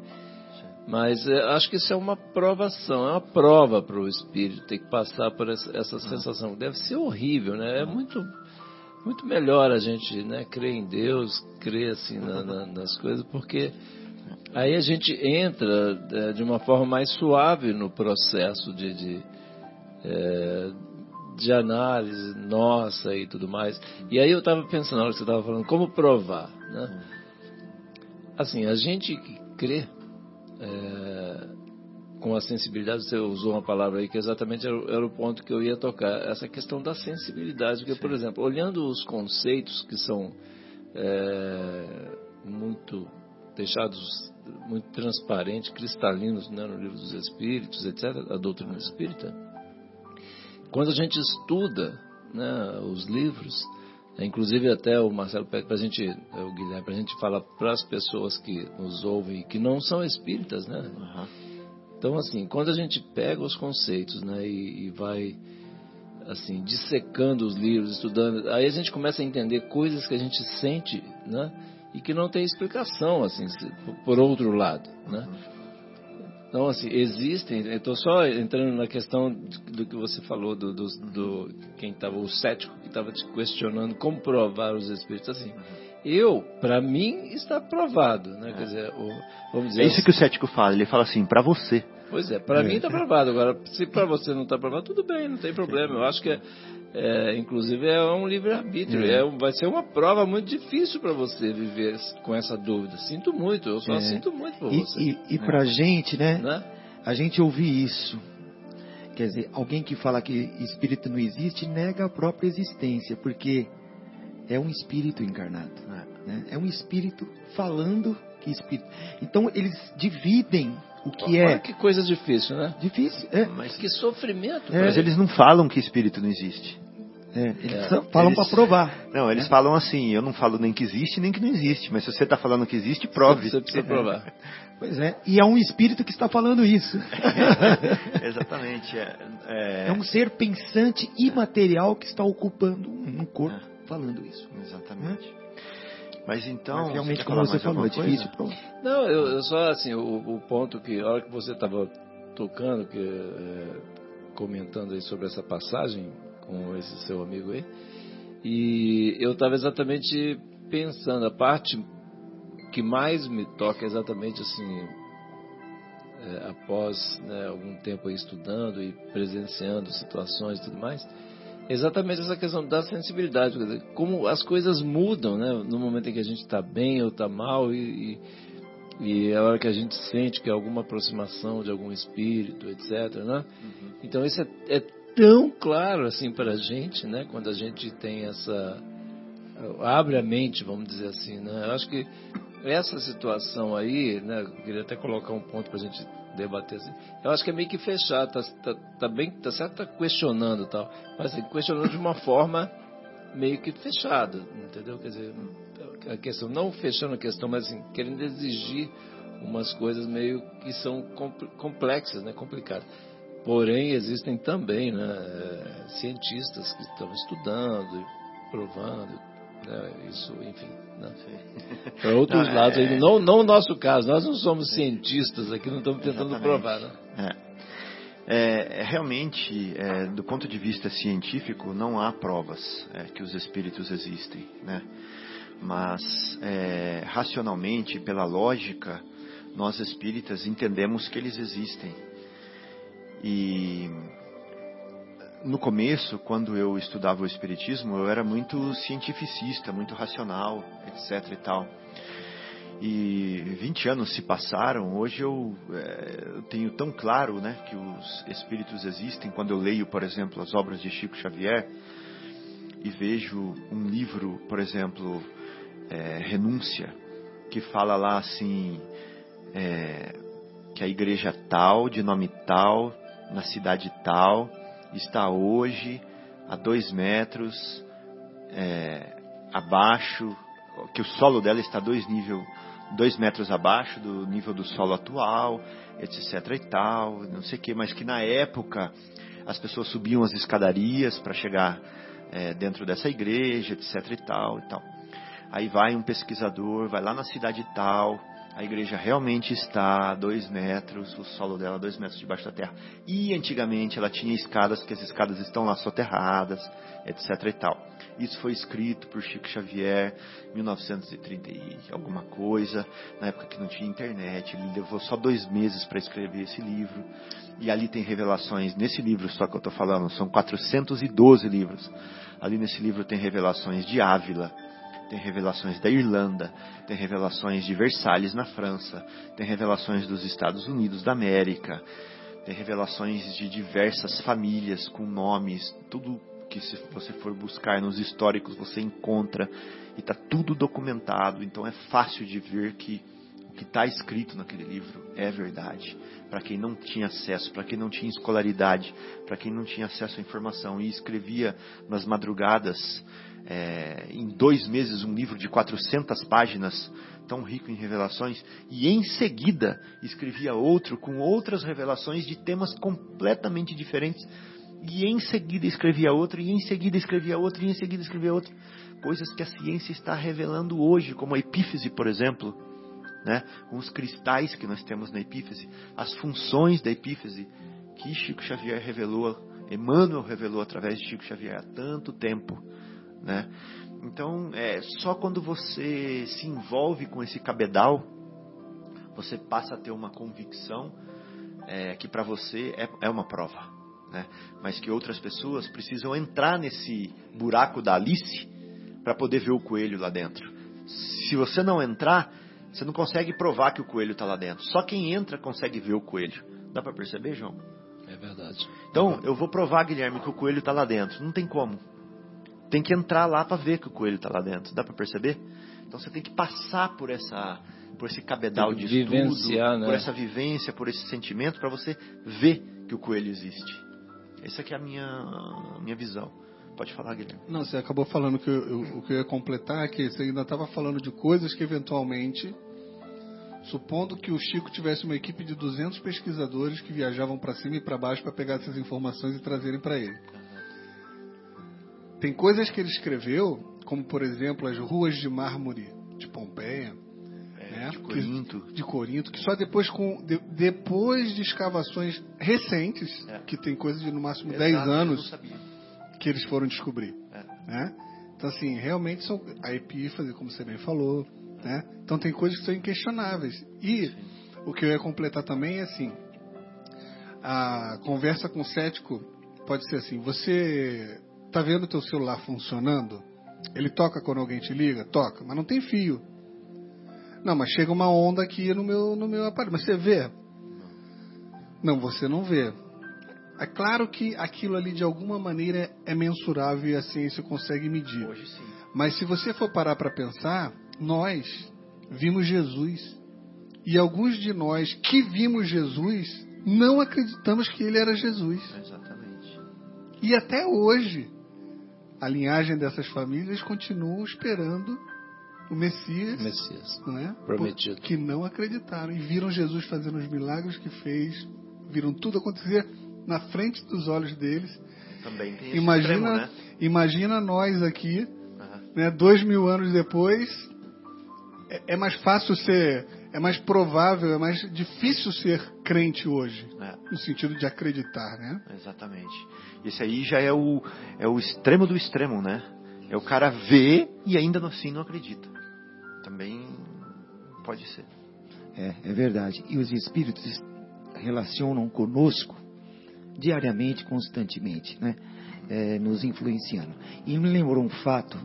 Mas é, acho que isso é uma provação, é uma prova para o espírito ter que passar por essa, essa sensação. Deve ser horrível, né? É muito, muito melhor a gente né, crer em Deus, crer assim na- na- nas coisas, porque aí a gente entra é, de uma forma mais suave no processo de, de, é, de análise nossa e tudo mais. E aí eu estava pensando, na hora que você estava falando, como provar, né? Assim, a gente que crê é, com a sensibilidade, você usou uma palavra aí que exatamente era, o- era o ponto que eu ia tocar, essa questão da sensibilidade, porque, por exemplo, olhando os conceitos que são é, muito deixados muito transparentes, cristalinos né, no livro dos Espíritos, etc., a doutrina espírita, quando a gente estuda né, os livros, é, inclusive até o Marcelo pede para a gente, é, o Guilherme, para a gente falar para as pessoas que nos ouvem, que não são espíritas, né? Aham. Então, assim, quando a gente pega os conceitos, né, e, e vai, assim, dissecando os livros, estudando, aí a gente começa a entender coisas que a gente sente, né, e que não tem explicação, assim, por- outro lado, né. Então, assim, existem, eu estou só entrando na questão do que você falou, do, do, do quem estava, o cético que estava te questionando como provar os espíritos, assim, eu, para mim, está provado, né, quer dizer, o, vamos dizer... É isso que o cético fala, ele fala assim, para você. Pois é, para mim está provado. Agora, se para você não está provado, tudo bem, não tem problema. Eu acho que, é, é, inclusive, é um livre-arbítrio. É. um- vai ser uma prova muito difícil para você viver com essa dúvida. Sinto muito, eu só É. sinto muito por E, você. e, e pra gente, né? Né? A gente ouvir isso. Quer dizer, alguém que fala que espírito não existe nega a própria existência, porque é um espírito encarnado. né? É um espírito falando que espírito. Então eles dividem o que Olha é que coisa difícil, né? difícil. É, Mas, Que sofrimento. É. mas eles não falam que espírito não existe. É, eles só falam para provar. Não, eles falam assim, eu não falo nem que existe, nem que não existe, mas se você está falando que existe, prove. Você precisa provar. Pois é, e é um espírito que está falando isso. *laughs* Exatamente. É, é- É um ser pensante imaterial que está ocupando um corpo falando isso. Exatamente. Mas então. Mas realmente, como você falou, é difícil provar. Não, eu, eu só assim, o, o ponto que, a hora que você estava tocando, que, é, comentando aí sobre essa passagem com esse seu amigo aí, e eu estava exatamente pensando, a parte que mais me toca é exatamente assim, é, após né, algum tempo aí estudando e presenciando situações e tudo mais, exatamente essa questão da sensibilidade, como as coisas mudam, né, no momento em que a gente está bem ou está mal e, e, e a hora que a gente sente que há alguma aproximação de algum espírito, etc, né? Então isso é, é tão claro assim para a gente, né, quando a gente tem essa abre a mente, vamos dizer assim, né? Eu acho que essa situação aí, né? Eu queria até colocar um ponto para a gente debater assim. Eu acho que é meio que fechado, tá, tá, tá bem, tá certo, tá questionando tal, mas assim, questionando de uma forma meio que fechada, entendeu? Quer dizer, a questão não fechando a questão, mas assim, querendo exigir umas coisas meio que são compl- complexas, né? Complicadas. Porém, existem também né, cientistas que estão estudando e provando né, isso, enfim. *laughs* Para outros Não, é- lados, aí, não, não o nosso caso, nós não somos cientistas aqui, não estamos tentando Exatamente. provar. Né? É. É, é realmente, é, do ponto de vista científico, não há provas é, que os espíritos existem, né? Mas é, racionalmente, pela lógica, nós espíritas entendemos que eles existem. E no começo, quando eu estudava o espiritismo, eu era muito cientificista, muito racional, etc e tal. E 20 anos se passaram, hoje eu, eh, eu tenho tão claro né, que os espíritos existem quando eu leio, por exemplo, as obras de Chico Xavier e vejo um livro, por exemplo, eh, Renúncia, que fala lá assim, eh, que a igreja tal, de nome tal, na cidade tal, está hoje a dois metros eh, abaixo, que o solo dela está dois nível, dois metros abaixo do nível do solo atual, etc e tal, não sei o que, mas que na época as pessoas subiam as escadarias para chegar eh, dentro dessa igreja, etc e tal e tal. Aí vai um pesquisador, vai lá na cidade tal, a igreja realmente está a dois metros, o solo dela dois metros debaixo da terra. E antigamente ela tinha escadas, que as escadas estão lá soterradas, etc e tal. Isso foi escrito por Chico Xavier, 1930 e alguma coisa, na época que não tinha internet. Ele levou só dois meses para escrever esse livro. E ali tem revelações, nesse livro só que eu estou falando, são 412 livros. Ali nesse livro tem revelações de Ávila, tem revelações da Irlanda, tem revelações de Versalhes na França, tem revelações dos Estados Unidos da América, tem revelações de diversas famílias com nomes, tudo que se você for buscar nos históricos você encontra e está tudo documentado, então é fácil de ver que o que está escrito naquele livro é verdade. Para quem não tinha acesso, para quem não tinha escolaridade, para quem não tinha acesso à informação e escrevia nas madrugadas é, em dois meses um livro de 400 páginas, tão rico em revelações, e em seguida escrevia outro com outras revelações de temas completamente diferentes, e em seguida escrevia outro, e em seguida escrevia outro, e em seguida escrevia outro. Coisas que a ciência está revelando hoje, como a epífise, por exemplo, né? com os cristais que nós temos na epífise, as funções da epífise que Chico Xavier revelou, Emmanuel revelou através de Chico Xavier há tanto tempo. Né? Então, é, só quando você se envolve com esse cabedal, você passa a ter uma convicção é, que para você é, é uma prova. Né? Mas que outras pessoas precisam entrar nesse buraco da Alice para poder ver o coelho lá dentro. Se você não entrar, você não consegue provar que o coelho está lá dentro. Só quem entra consegue ver o coelho. Dá para perceber, João? É verdade. Então, eu vou provar, Guilherme, que o coelho está lá dentro. Não tem como. Tem que entrar lá para ver que o coelho está lá dentro. Dá para perceber? Então você tem que passar por essa, por esse cabedal de estudo, né? por essa vivência, por esse sentimento, para você ver que o coelho existe. Essa aqui é a minha, minha visão. Pode falar, Guilherme. Não, você acabou falando que eu, eu- o que eu ia completar é que você ainda estava falando de coisas que eventualmente, supondo que o Chico tivesse uma equipe de 200 pesquisadores que viajavam para cima e para baixo para pegar essas informações e trazerem para ele. Tem coisas que ele escreveu, como por exemplo as ruas de mármore de Pompeia, né? de que- Corinto. de Corinto, que só depois com de- depois de escavações recentes, É. que tem coisa de no máximo Exato, 10 eu não anos, que eles foram descobrir. É. Né? Então, assim, realmente são a epífase, como você bem falou. Né? Então, tem coisas que são inquestionáveis. E o que eu ia completar também é assim: a conversa com o cético pode ser assim: você tá vendo o teu celular funcionando? Ele toca quando alguém te liga? Toca, mas não tem fio. Não, mas chega uma onda aqui no meu, no meu aparelho. Mas você vê? Não, você não vê. É claro que aquilo ali de alguma maneira é mensurável e a ciência consegue medir. Hoje sim. Mas se você for parar para pensar, nós vimos Jesus. E alguns de nós que vimos Jesus não acreditamos que ele era Jesus. Exatamente. E até hoje, a linhagem dessas famílias continuam esperando o Messias, Messias. não é? Prometido. Que não acreditaram e viram Jesus fazendo os milagres que fez, viram tudo acontecer na frente dos olhos deles. Também tem Imagina, extremo, né? imagina nós aqui, Aham. né, dois mil anos depois, é, é mais fácil ser, é mais provável, é mais difícil ser crente hoje, É. no sentido de acreditar, né? Exatamente. Esse aí já é o, é o extremo do extremo, né? É o cara vê e ainda assim não acredita. Também pode ser. É, é verdade. E os espíritos relacionam conosco diariamente, constantemente, né? É, nos influenciando. E me lembrou um fato,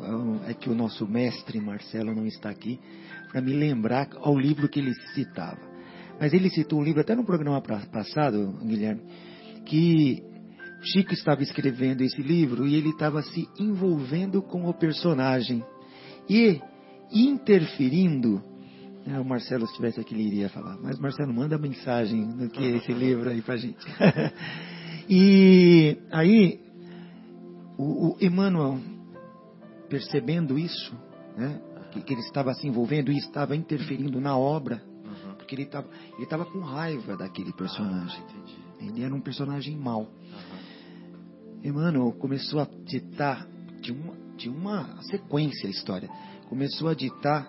é que o nosso mestre Marcelo não está aqui, para me lembrar ao livro que ele citava. Mas ele citou um livro até no programa passado, Guilherme, que Chico estava escrevendo esse livro e ele estava se envolvendo com o personagem e interferindo. né, o Marcelo, se estivesse aqui, ele iria falar. Mas Marcelo, manda mensagem do que é esse livro aí pra gente. *laughs* e aí, o, o Emmanuel, percebendo isso, né, que, que ele estava se envolvendo e estava interferindo na obra, Uhum. porque ele estava ele estava com raiva daquele personagem. Ah. Ele era um personagem mau. Emmanuel começou a ditar de uma, de uma sequência a história. Começou a ditar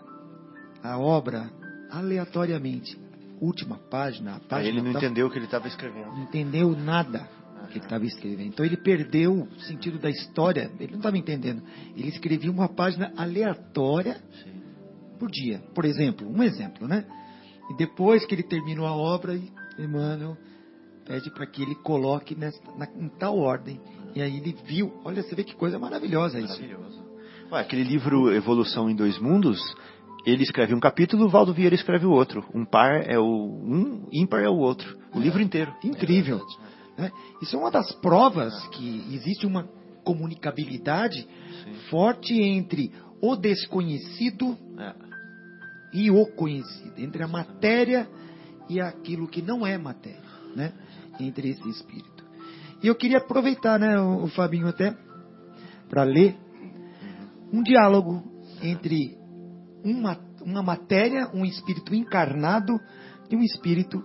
a obra aleatoriamente. Última página, a Aí página ele não entendeu o que ele estava escrevendo. Não entendeu nada que ele estava escrevendo. Então ele perdeu o sentido da história. Ele não estava entendendo. Ele escrevia uma página aleatória Sim. por dia. Por exemplo, um exemplo, né? E depois que ele terminou a obra, Emmanuel pede para que ele coloque nessa, na, em tal ordem. E aí ele viu, olha, você vê que coisa maravilhosa isso. Maravilhoso. Ué, aquele livro Evolução em Dois Mundos, ele escreve um capítulo, o Valdo Vieira escreve o outro. Um par é o um, ímpar é o outro. O livro inteiro. Incrível. né? Isso é uma das provas que existe uma comunicabilidade Sim. forte entre o desconhecido É. e o conhecido, entre a matéria e aquilo que não é matéria, né? Entre esse espírito. E eu queria aproveitar, né, o, o Fabinho até para ler um diálogo entre uma, uma matéria, um espírito encarnado e um espírito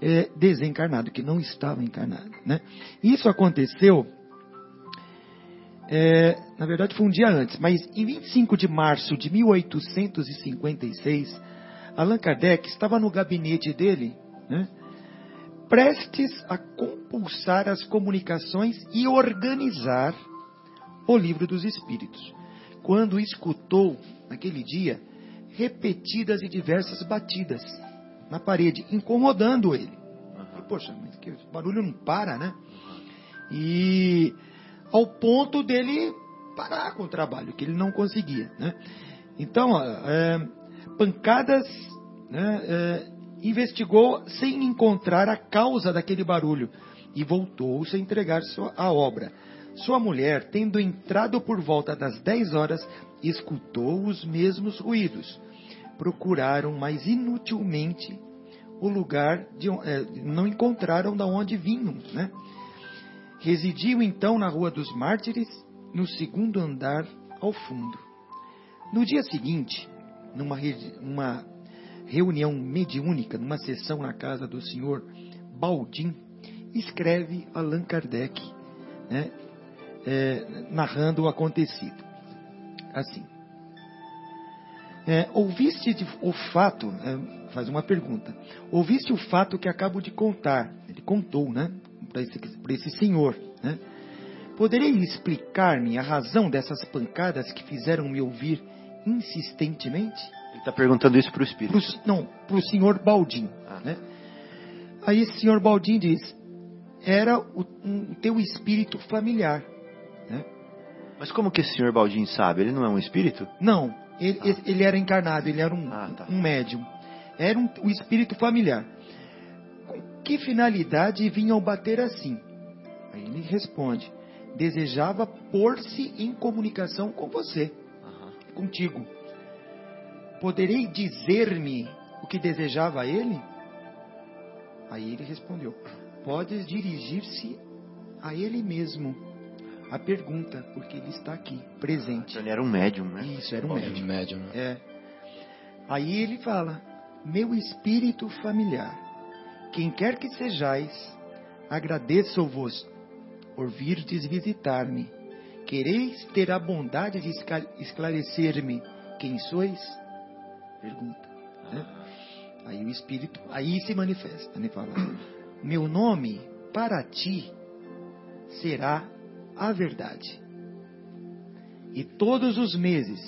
eh, desencarnado, que não estava encarnado, né? Isso aconteceu é, na verdade foi um dia antes, mas em 25 de março de 1856, Allan Kardec estava no gabinete dele, né, prestes a compulsar as comunicações e organizar o livro dos Espíritos, quando escutou, naquele dia, repetidas e diversas batidas na parede, incomodando ele. E, poxa, mas que barulho não para, né? E ao ponto dele parar com o trabalho, que ele não conseguia. Né? Então, é, pancadas né, é, investigou sem encontrar a causa daquele barulho e voltou-se a entregar sua, a obra. Sua mulher, tendo entrado por volta das 10 horas, escutou os mesmos ruídos. Procuraram, mas inutilmente, o lugar de é, não encontraram de onde vinham, né? Residiu então na Rua dos Mártires no segundo andar ao fundo. No dia seguinte, numa uma reunião mediúnica, numa sessão na casa do senhor Baldin, escreve Allan Kardec, né, é, narrando o acontecido. Assim. É, ouviste o fato, é, faz uma pergunta, ouviste o fato que acabo de contar, ele contou, né, para esse, esse senhor, né? Poderia explicar-me a razão dessas pancadas que fizeram me ouvir insistentemente? Está perguntando isso para o espírito. Pro, não, para o senhor Baldim. Ah. Né? Aí esse senhor Baldim diz, era o um teu espírito familiar. Né? Mas como que esse senhor Baldin sabe? Ele não é um espírito? Não, ele, Ah. ele era encarnado, ele era um, Ah, tá. um médium. Era um, o espírito familiar. Com que finalidade vinham bater assim? Aí ele responde, desejava pôr-se em comunicação com você, contigo. Poderei dizer-me o que desejava a ele? Aí ele respondeu, podes dirigir-se a ele mesmo. A pergunta, porque ele está aqui, presente. Ele era um médium, né? Isso, era um médium. médium, né? É. Aí ele fala: Meu espírito familiar, quem quer que sejais, agradeço-vos por virdes visitar-me. Quereis ter a bondade de esclarecer-me quem sois? Pergunta. né? Aí o espírito, aí se manifesta, né? Fala: Meu nome para ti será a verdade. E todos os meses,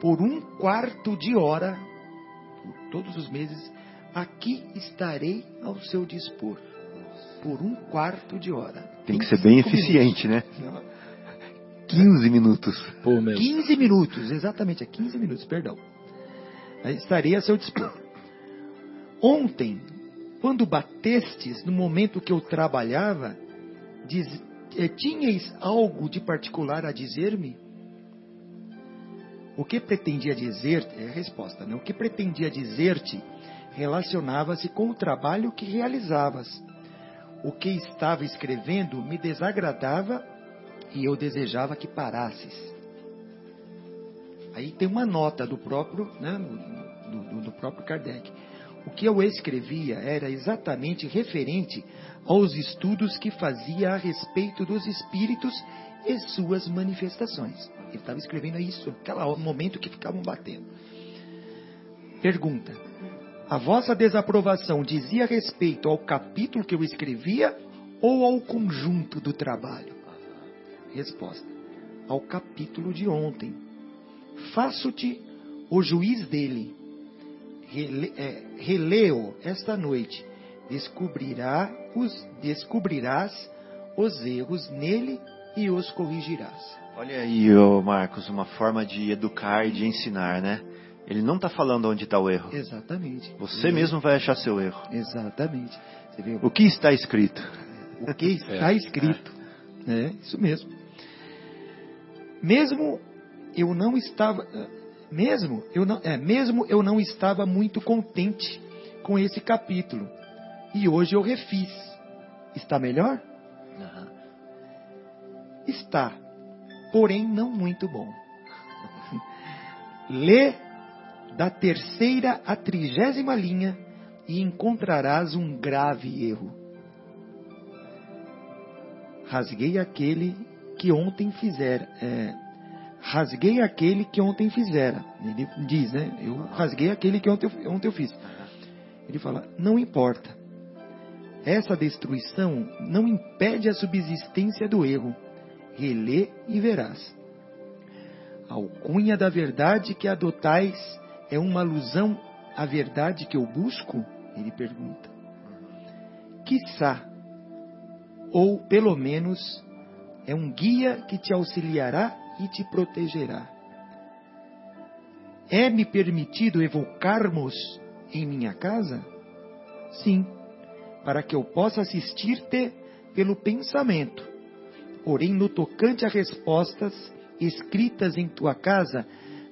por um quarto de hora, por todos os meses, aqui estarei ao seu dispor. Por um quarto de hora. Tem que ser bem 25 eficiente, né? minutos. 15 minutos. Por mês. 15 minutos, exatamente, é 15 minutos, perdão. Aí Estarei a seu dispor. Ontem, quando batestes, no momento que eu trabalhava, diz, eh, tinhais algo de particular a dizer-me? O que pretendia dizer, é a resposta, né? O que pretendia dizer-te relacionava-se com o trabalho que realizavas. O que estava escrevendo me desagradava e eu desejava que parasses. Aí tem uma nota do próprio, né, do, do- próprio Kardec. O que eu escrevia era exatamente referente aos estudos que fazia a respeito dos espíritos e suas manifestações. Ele estava escrevendo isso naquele momento que ficavam batendo. Pergunta: A vossa desaprovação dizia respeito ao capítulo que eu escrevia ou ao conjunto do trabalho? Resposta: Ao capítulo de ontem. Faço-te o juiz dele. Rele, é, releo esta noite. Descobrirá os, descobrirás os erros nele e os corrigirás. Olha aí, ô Marcos, uma forma de educar e de ensinar, né? Ele não está falando onde está o erro. Exatamente. Você mesmo vai achar seu erro. Exatamente. Você vê O que está escrito? o que está escrito. É, isso mesmo. Mesmo eu não estava, mesmo eu não, é, mesmo eu não estava muito contente com esse capítulo. E hoje eu refiz. Está melhor? Está, porém não muito bom. *laughs* Lê da terceira à trigésima linha e encontrarás um grave erro. Rasguei aquele que ontem fizera. é, rasguei aquele que ontem fizera. Ele diz, né? Eu rasguei aquele que ontem, ontem eu fiz. Ele fala: não importa. Essa destruição não impede a subsistência do erro. Relê e verás. A alcunha da verdade que adotais é uma alusão à verdade que eu busco? Ele pergunta. Quiçá, ou pelo menos é um guia que te auxiliará e te protegerá. É-me permitido evocarmos em minha casa? Sim, para que eu possa assistir-te pelo pensamento. Porém, no tocante a respostas escritas em tua casa,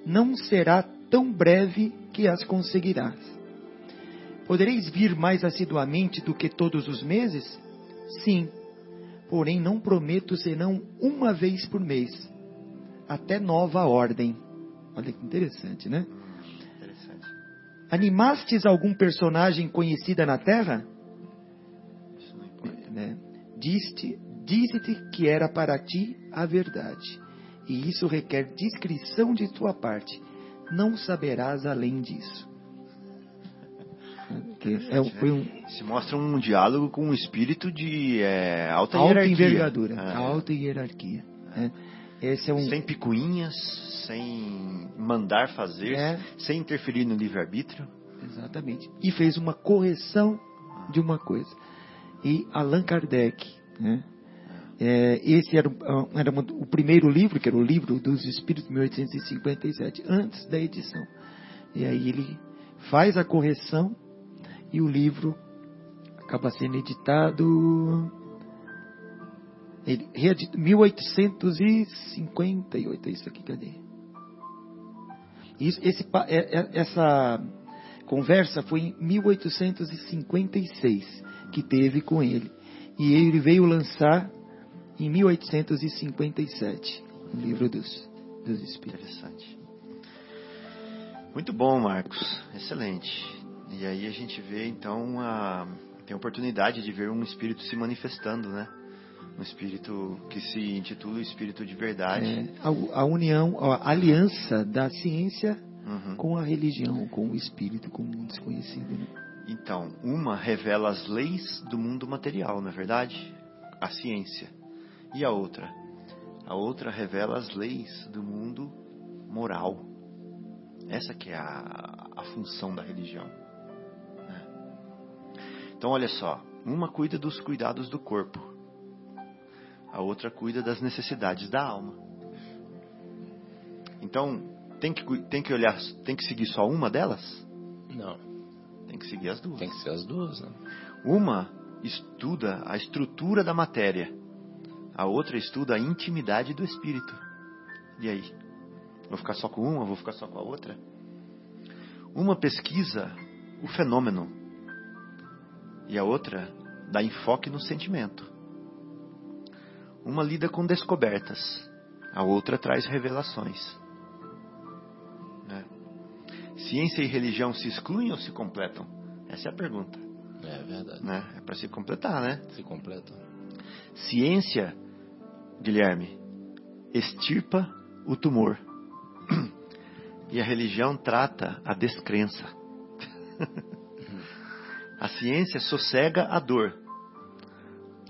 não será tão breve que as conseguirás. Podereis vir mais assiduamente do que todos os meses? Sim, porém não prometo senão uma vez por mês, até nova ordem. Olha que interessante, né? Interessante. Animastes algum personagem conhecida na Terra? Isso não importa. né? Diste, disse-te que era para ti a verdade, e isso requer discrição de tua parte. Não saberás além disso. Que *laughs* é, foi um Se mostra um diálogo com um espírito de é, alta, alta hierarquia. envergadura, É. alta hierarquia. né? Esse é um Sem picuinhas, sem mandar fazer, É. sem interferir no livre-arbítrio. Exatamente. E fez uma correção de uma coisa. E Allan Kardec, né? É, esse era, era o primeiro livro, que era o livro dos Espíritos, 1857, antes da edição. E aí ele faz a correção e o livro acaba sendo editado. Ele, reedita- 1858, é isso aqui, cadê? Isso, esse, é- é- essa conversa foi em 1856 que teve com ele. E ele veio lançar em 1857 o livro dos, dos Espíritos. Interessante. Muito bom, Marcos. Excelente. E aí a gente vê, então, a... tem a oportunidade de ver um espírito se manifestando, né? Um espírito que se intitula o Espírito de Verdade. É, a, a união, a aliança da ciência Uhum. com a religião, com o espírito, com o mundo desconhecido. né? Então, uma revela as leis do mundo material, não é verdade? A ciência. E a outra? A outra revela as leis do mundo moral. Essa que é a, a função da religião. né? Então, olha só. Uma cuida dos cuidados do corpo. A outra cuida das necessidades da alma. Então, tem que, tem que olhar, tem que seguir só uma delas? Não, Tem que seguir as duas. tem que ser as duas, né? Uma estuda a estrutura da matéria, a outra estuda a intimidade do espírito. E aí? Vou ficar só com uma, vou ficar só com a outra? Uma pesquisa o fenômeno e a outra dá enfoque no sentimento. Uma lida com descobertas, a outra traz revelações. Né? Ciência e religião se excluem ou se completam? Essa é a pergunta É verdade. né? É para se completar, né? Se completa. Ciência, Guilherme, extirpa o tumor. E a religião trata a descrença. a ciência sossega a dor.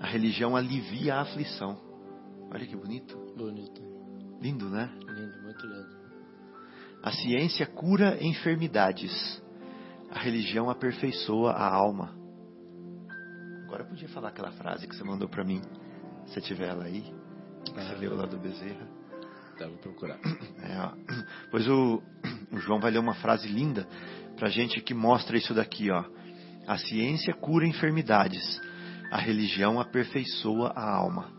A religião alivia a aflição. Olha que bonito. Bonito. Lindo, né? Lindo, muito lindo. A ciência cura enfermidades. A religião aperfeiçoa a alma. Agora eu podia falar aquela frase que você mandou para mim. Se tiver ela aí, que você Ah, leu lá do Bezerra. Deve procurar. *clears throat* É. Pois o, o João vai ler uma frase linda pra gente que mostra isso daqui, ó. A ciência cura enfermidades. A religião aperfeiçoa a alma.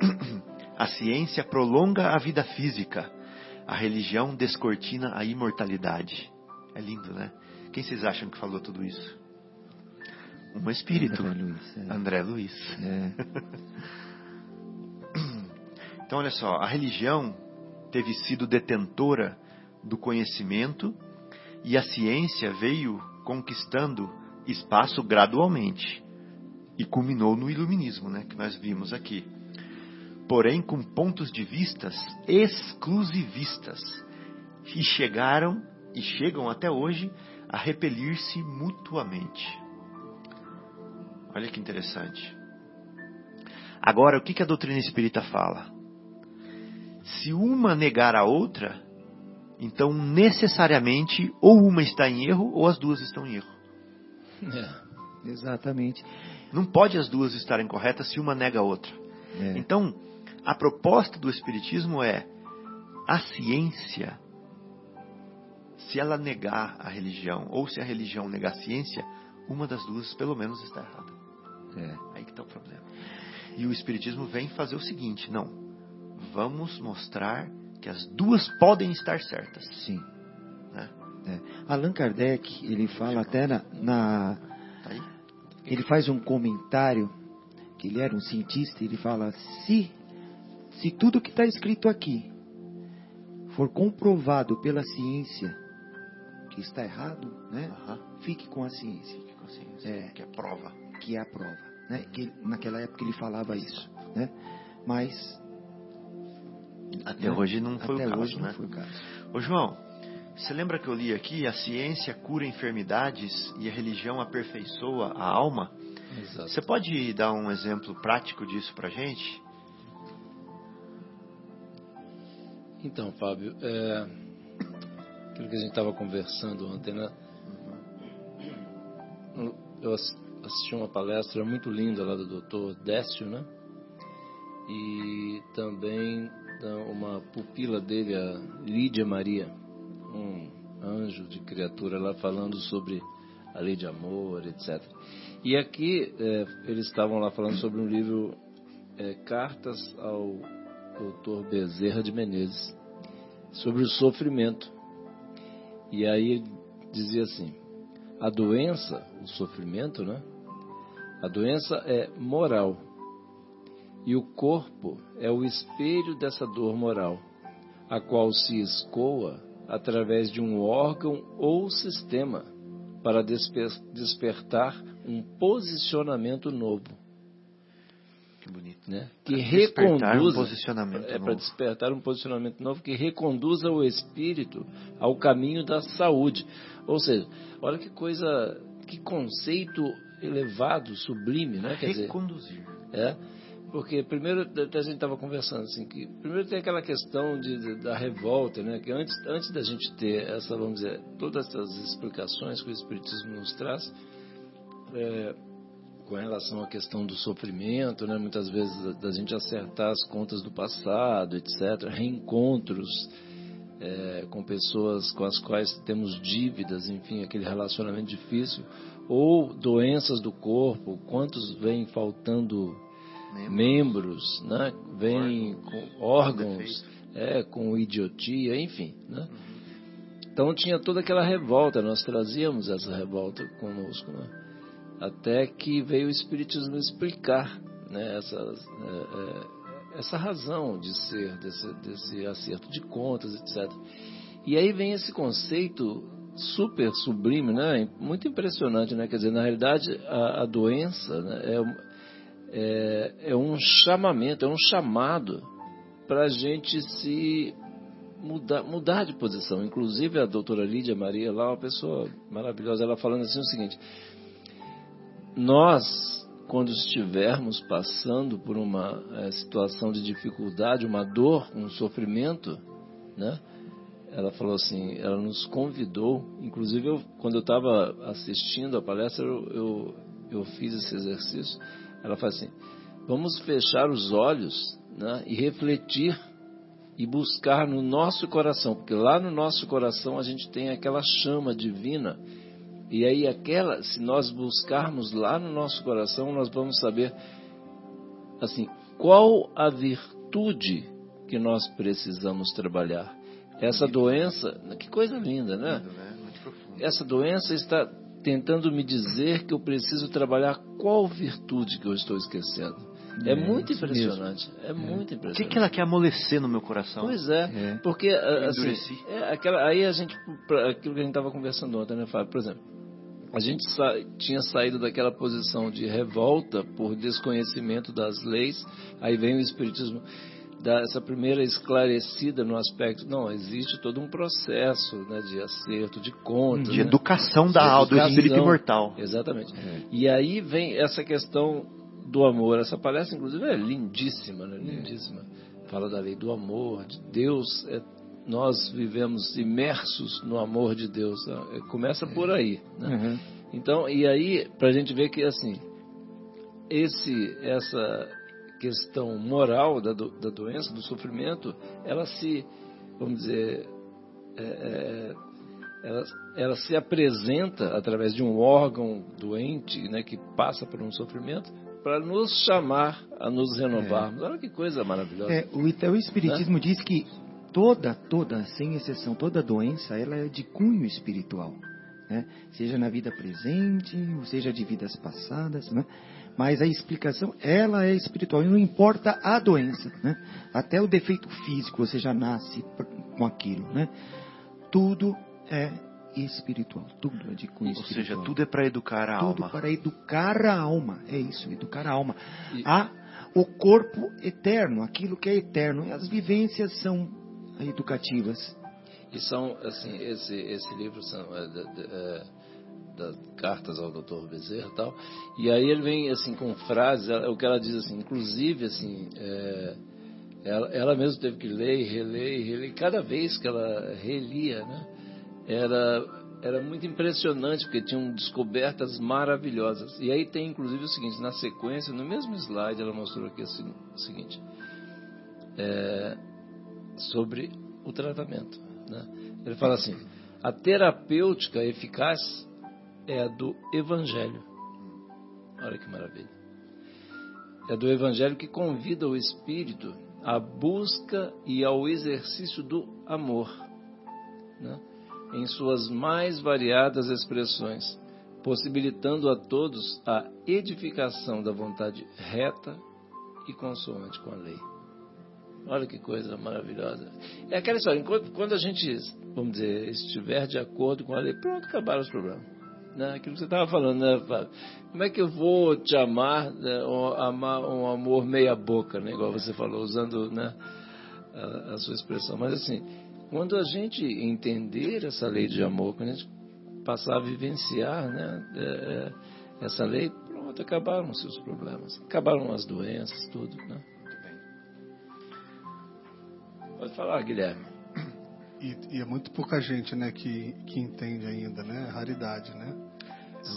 *clears throat* A ciência prolonga a vida física. A religião descortina a imortalidade. É lindo, né? Quem vocês acham que falou tudo isso? Um espírito. André Luiz, é. André Luiz. É. *clears throat* Então, olha só, a religião teve sido detentora do conhecimento e a ciência veio conquistando espaço gradualmente e culminou no iluminismo, né, que nós vimos aqui. Porém, com pontos de vistas exclusivistas e chegaram e chegam até hoje a repelir-se mutuamente. Olha que interessante. Agora, o que que a doutrina espírita fala? Se uma negar a outra, então necessariamente ou uma está em erro ou as duas estão em erro. É. Exatamente. Não pode as duas estarem corretas se uma nega a outra. É. Então, a proposta do Espiritismo é a ciência, se ela negar a religião, ou se a religião negar a ciência, uma das duas pelo menos está errada. É. Aí que está o problema. E o Espiritismo vem fazer o seguinte: não, vamos mostrar que as duas podem estar certas. Sim. Né? É. Allan Kardec, ele fala até na, na-? Ele faz um comentário que ele era um cientista, ele fala: se, se tudo que está escrito aqui for comprovado pela ciência que está errado, né? Fique com a ciência, Que consciência, É. Que é prova. que é a prova, né? Que naquela época ele falava isso, né? Mas Até né, hoje não foi até o caso, hoje né? não foi o caso. Ô João, você lembra que eu li aqui? A ciência cura enfermidades e a religião aperfeiçoa a alma? Exato. Você pode dar um exemplo prático disso pra gente? Então, Fábio, é, aquilo que a gente estava conversando ontem, né? Eu ass- assisti uma palestra muito linda lá do Dr. Décio, né? E também da uma pupila dele, a Lídia Maria, um anjo de criatura lá falando sobre a lei de amor, etc. E aqui é, eles estavam lá falando sobre um livro é, Cartas ao Dr. Bezerra de Menezes sobre o sofrimento. E aí dizia assim: a doença, o sofrimento, né? A doença é moral. E o corpo é o espelho dessa dor moral, a qual se escoa através de um órgão ou sistema para desper- despertar um posicionamento novo, Que bonito. né? Que Pra despertar um reconduza posicionamento é para novo. despertar um posicionamento novo que reconduza o espírito ao caminho da saúde. Ou seja, olha que coisa, que conceito elevado, sublime, né? Quer dizer, Reconduzir. é, porque primeiro até a gente estava conversando assim que primeiro tem aquela questão de, de- da revolta, né? Que antes antes da gente ter essa vamos dizer todas essas explicações que o espiritismo nos traz é, com relação à questão do sofrimento, né? Muitas vezes da, gente acertar as contas do passado, etc. Reencontros é, com pessoas com as quais temos dívidas, enfim, aquele relacionamento difícil, ou doenças do corpo, quantos vêm faltando Membros. né? Órgãos. com órgãos, é, com idiotia, enfim, né? Então tinha toda aquela revolta, nós trazíamos essa revolta conosco, né? Até que veio o Espiritismo explicar né, essas, é, é, essa razão de ser, desse, desse acerto de contas, etc. E aí vem esse conceito super sublime, né? Muito impressionante, né? Quer dizer, na realidade, a, a doença né, é, é, é um chamamento, é um chamado para a gente se mudar, mudar de posição. Inclusive a doutora Lídia Maria lá, uma pessoa maravilhosa, ela falando assim o seguinte: nós, quando estivermos passando por uma eh, situação de dificuldade, uma dor, um sofrimento, né? Ela falou assim, ela nos convidou, inclusive eu, quando eu estava assistindo a palestra, eu, eu, eu fiz esse exercício. Ela fala assim: vamos fechar os olhos né, e refletir e buscar no nosso coração, porque lá no nosso coração a gente tem aquela chama divina. E aí aquela, se nós buscarmos lá no nosso coração, nós vamos saber assim, qual a virtude que nós precisamos trabalhar. Essa doença, que coisa linda, né? Né? Muito profundo. Essa doença está tentando me dizer que eu preciso trabalhar qual virtude que eu estou esquecendo. É, É, muito impressionante. É, muito O impressionante. que, que ela quer amolecer no meu coração? Pois é, É. porque assim, é aquela, aí a gente, aquilo que a gente estava conversando ontem, né, Fábio? Por exemplo, a gente sa- tinha saído daquela posição de revolta por desconhecimento das leis, aí vem o Espiritismo dar essa primeira esclarecida no aspecto, não, existe todo um processo né, de acerto, de contas. De né? educação da alma, do espírito imortal. Exatamente. É. E aí vem essa questão do amor. Essa palestra, inclusive, é lindíssima, né? Lindíssima. Fala da lei do amor, de Deus. é- nós vivemos imersos no amor de Deus. né? É, Começa por aí, né? Uhum. Então, e aí, para a gente ver que, assim, esse, essa questão moral da, do- da doença, do sofrimento, ela se, vamos dizer, é, é, ela, ela se apresenta através de um órgão doente, né, que passa por um sofrimento, para nos chamar a nos renovarmos. Olha que coisa maravilhosa. É, o, o Espiritismo diz que toda, toda, sem exceção, toda doença, ela é de cunho espiritual. Né? Seja na vida presente, ou seja de vidas passadas. Né? Mas a explicação, ela é espiritual. E não importa a doença, né? Até o defeito físico, você já nasce com aquilo, né? Tudo é espiritual. Tudo é de cunho Ou seja, tudo é para educar a tudo alma. para educar a alma. É isso, educar a alma. A o corpo eterno, aquilo que é eterno. E as vivências são educativas. E são, assim, esse, esse livro são da- é, das cartas ao Dr. Bezerra e tal. E aí ele vem, assim, com frases, o que ela diz, assim, inclusive, assim, é, ela, ela mesma teve que ler e reler e reler. Cada vez que ela relia, né, era, era muito impressionante, porque tinham descobertas maravilhosas. E aí tem, inclusive, o seguinte, na sequência, no mesmo slide, ela mostrou aqui assim, o seguinte, é, sobre o tratamento. Né? Ele fala assim, a terapêutica eficaz é a do Evangelho. Olha que maravilha. É do Evangelho que convida o espírito à busca e ao exercício do amor, né? em suas mais variadas expressões, possibilitando a todos a edificação da vontade reta e consoante com a lei. Olha que coisa maravilhosa. É aquela história, enquanto, quando a gente, vamos dizer, estiver de acordo com a lei, pronto, acabaram os problemas. Né? Aquilo que você estava falando, né, Fábio? Como é que eu vou te amar, né, um, amar um amor meia boca, né, igual você falou, usando né, a, a sua expressão. Mas assim, quando a gente entender essa lei de amor, quando a gente passar a vivenciar né, é, é, essa lei, pronto, acabaram os seus problemas. Acabaram as doenças, tudo. Né? Pode falar, Guilherme. E, e é muito pouca gente, né, que, que entende ainda, né? Raridade, né?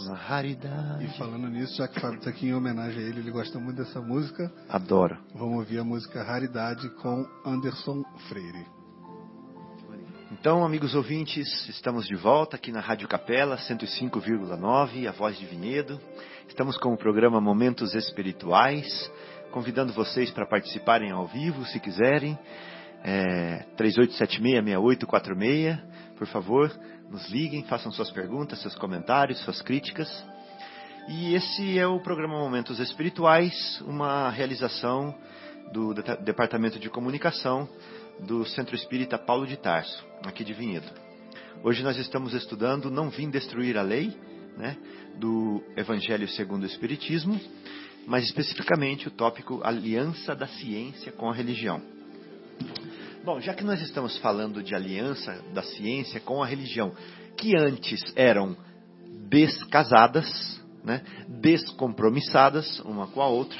Uma raridade. E falando nisso, já que Fábio está aqui em homenagem a ele, ele gosta muito dessa música, Adoro. vamos ouvir a música Raridade com Anderson Freire. Então, amigos ouvintes, estamos de volta aqui na Rádio Capela 105,9, a voz de Vinhedo. Estamos com o programa Momentos Espirituais, convidando vocês para participarem ao vivo, se quiserem. É, 3876-6846, por favor, nos liguem, façam suas perguntas, seus comentários, suas críticas. E esse é o programa Momentos Espirituais, uma realização do Departamento de Comunicação do Centro Espírita Paulo de Tarso, aqui de Vinhedo. Hoje nós estamos estudando Não Vim Destruir a Lei, né, do Evangelho segundo o Espiritismo, mas especificamente o tópico Aliança da Ciência com a Religião. Bom, já que nós estamos falando de aliança da ciência com a religião, que antes eram descasadas, né, descompromissadas uma com a outra,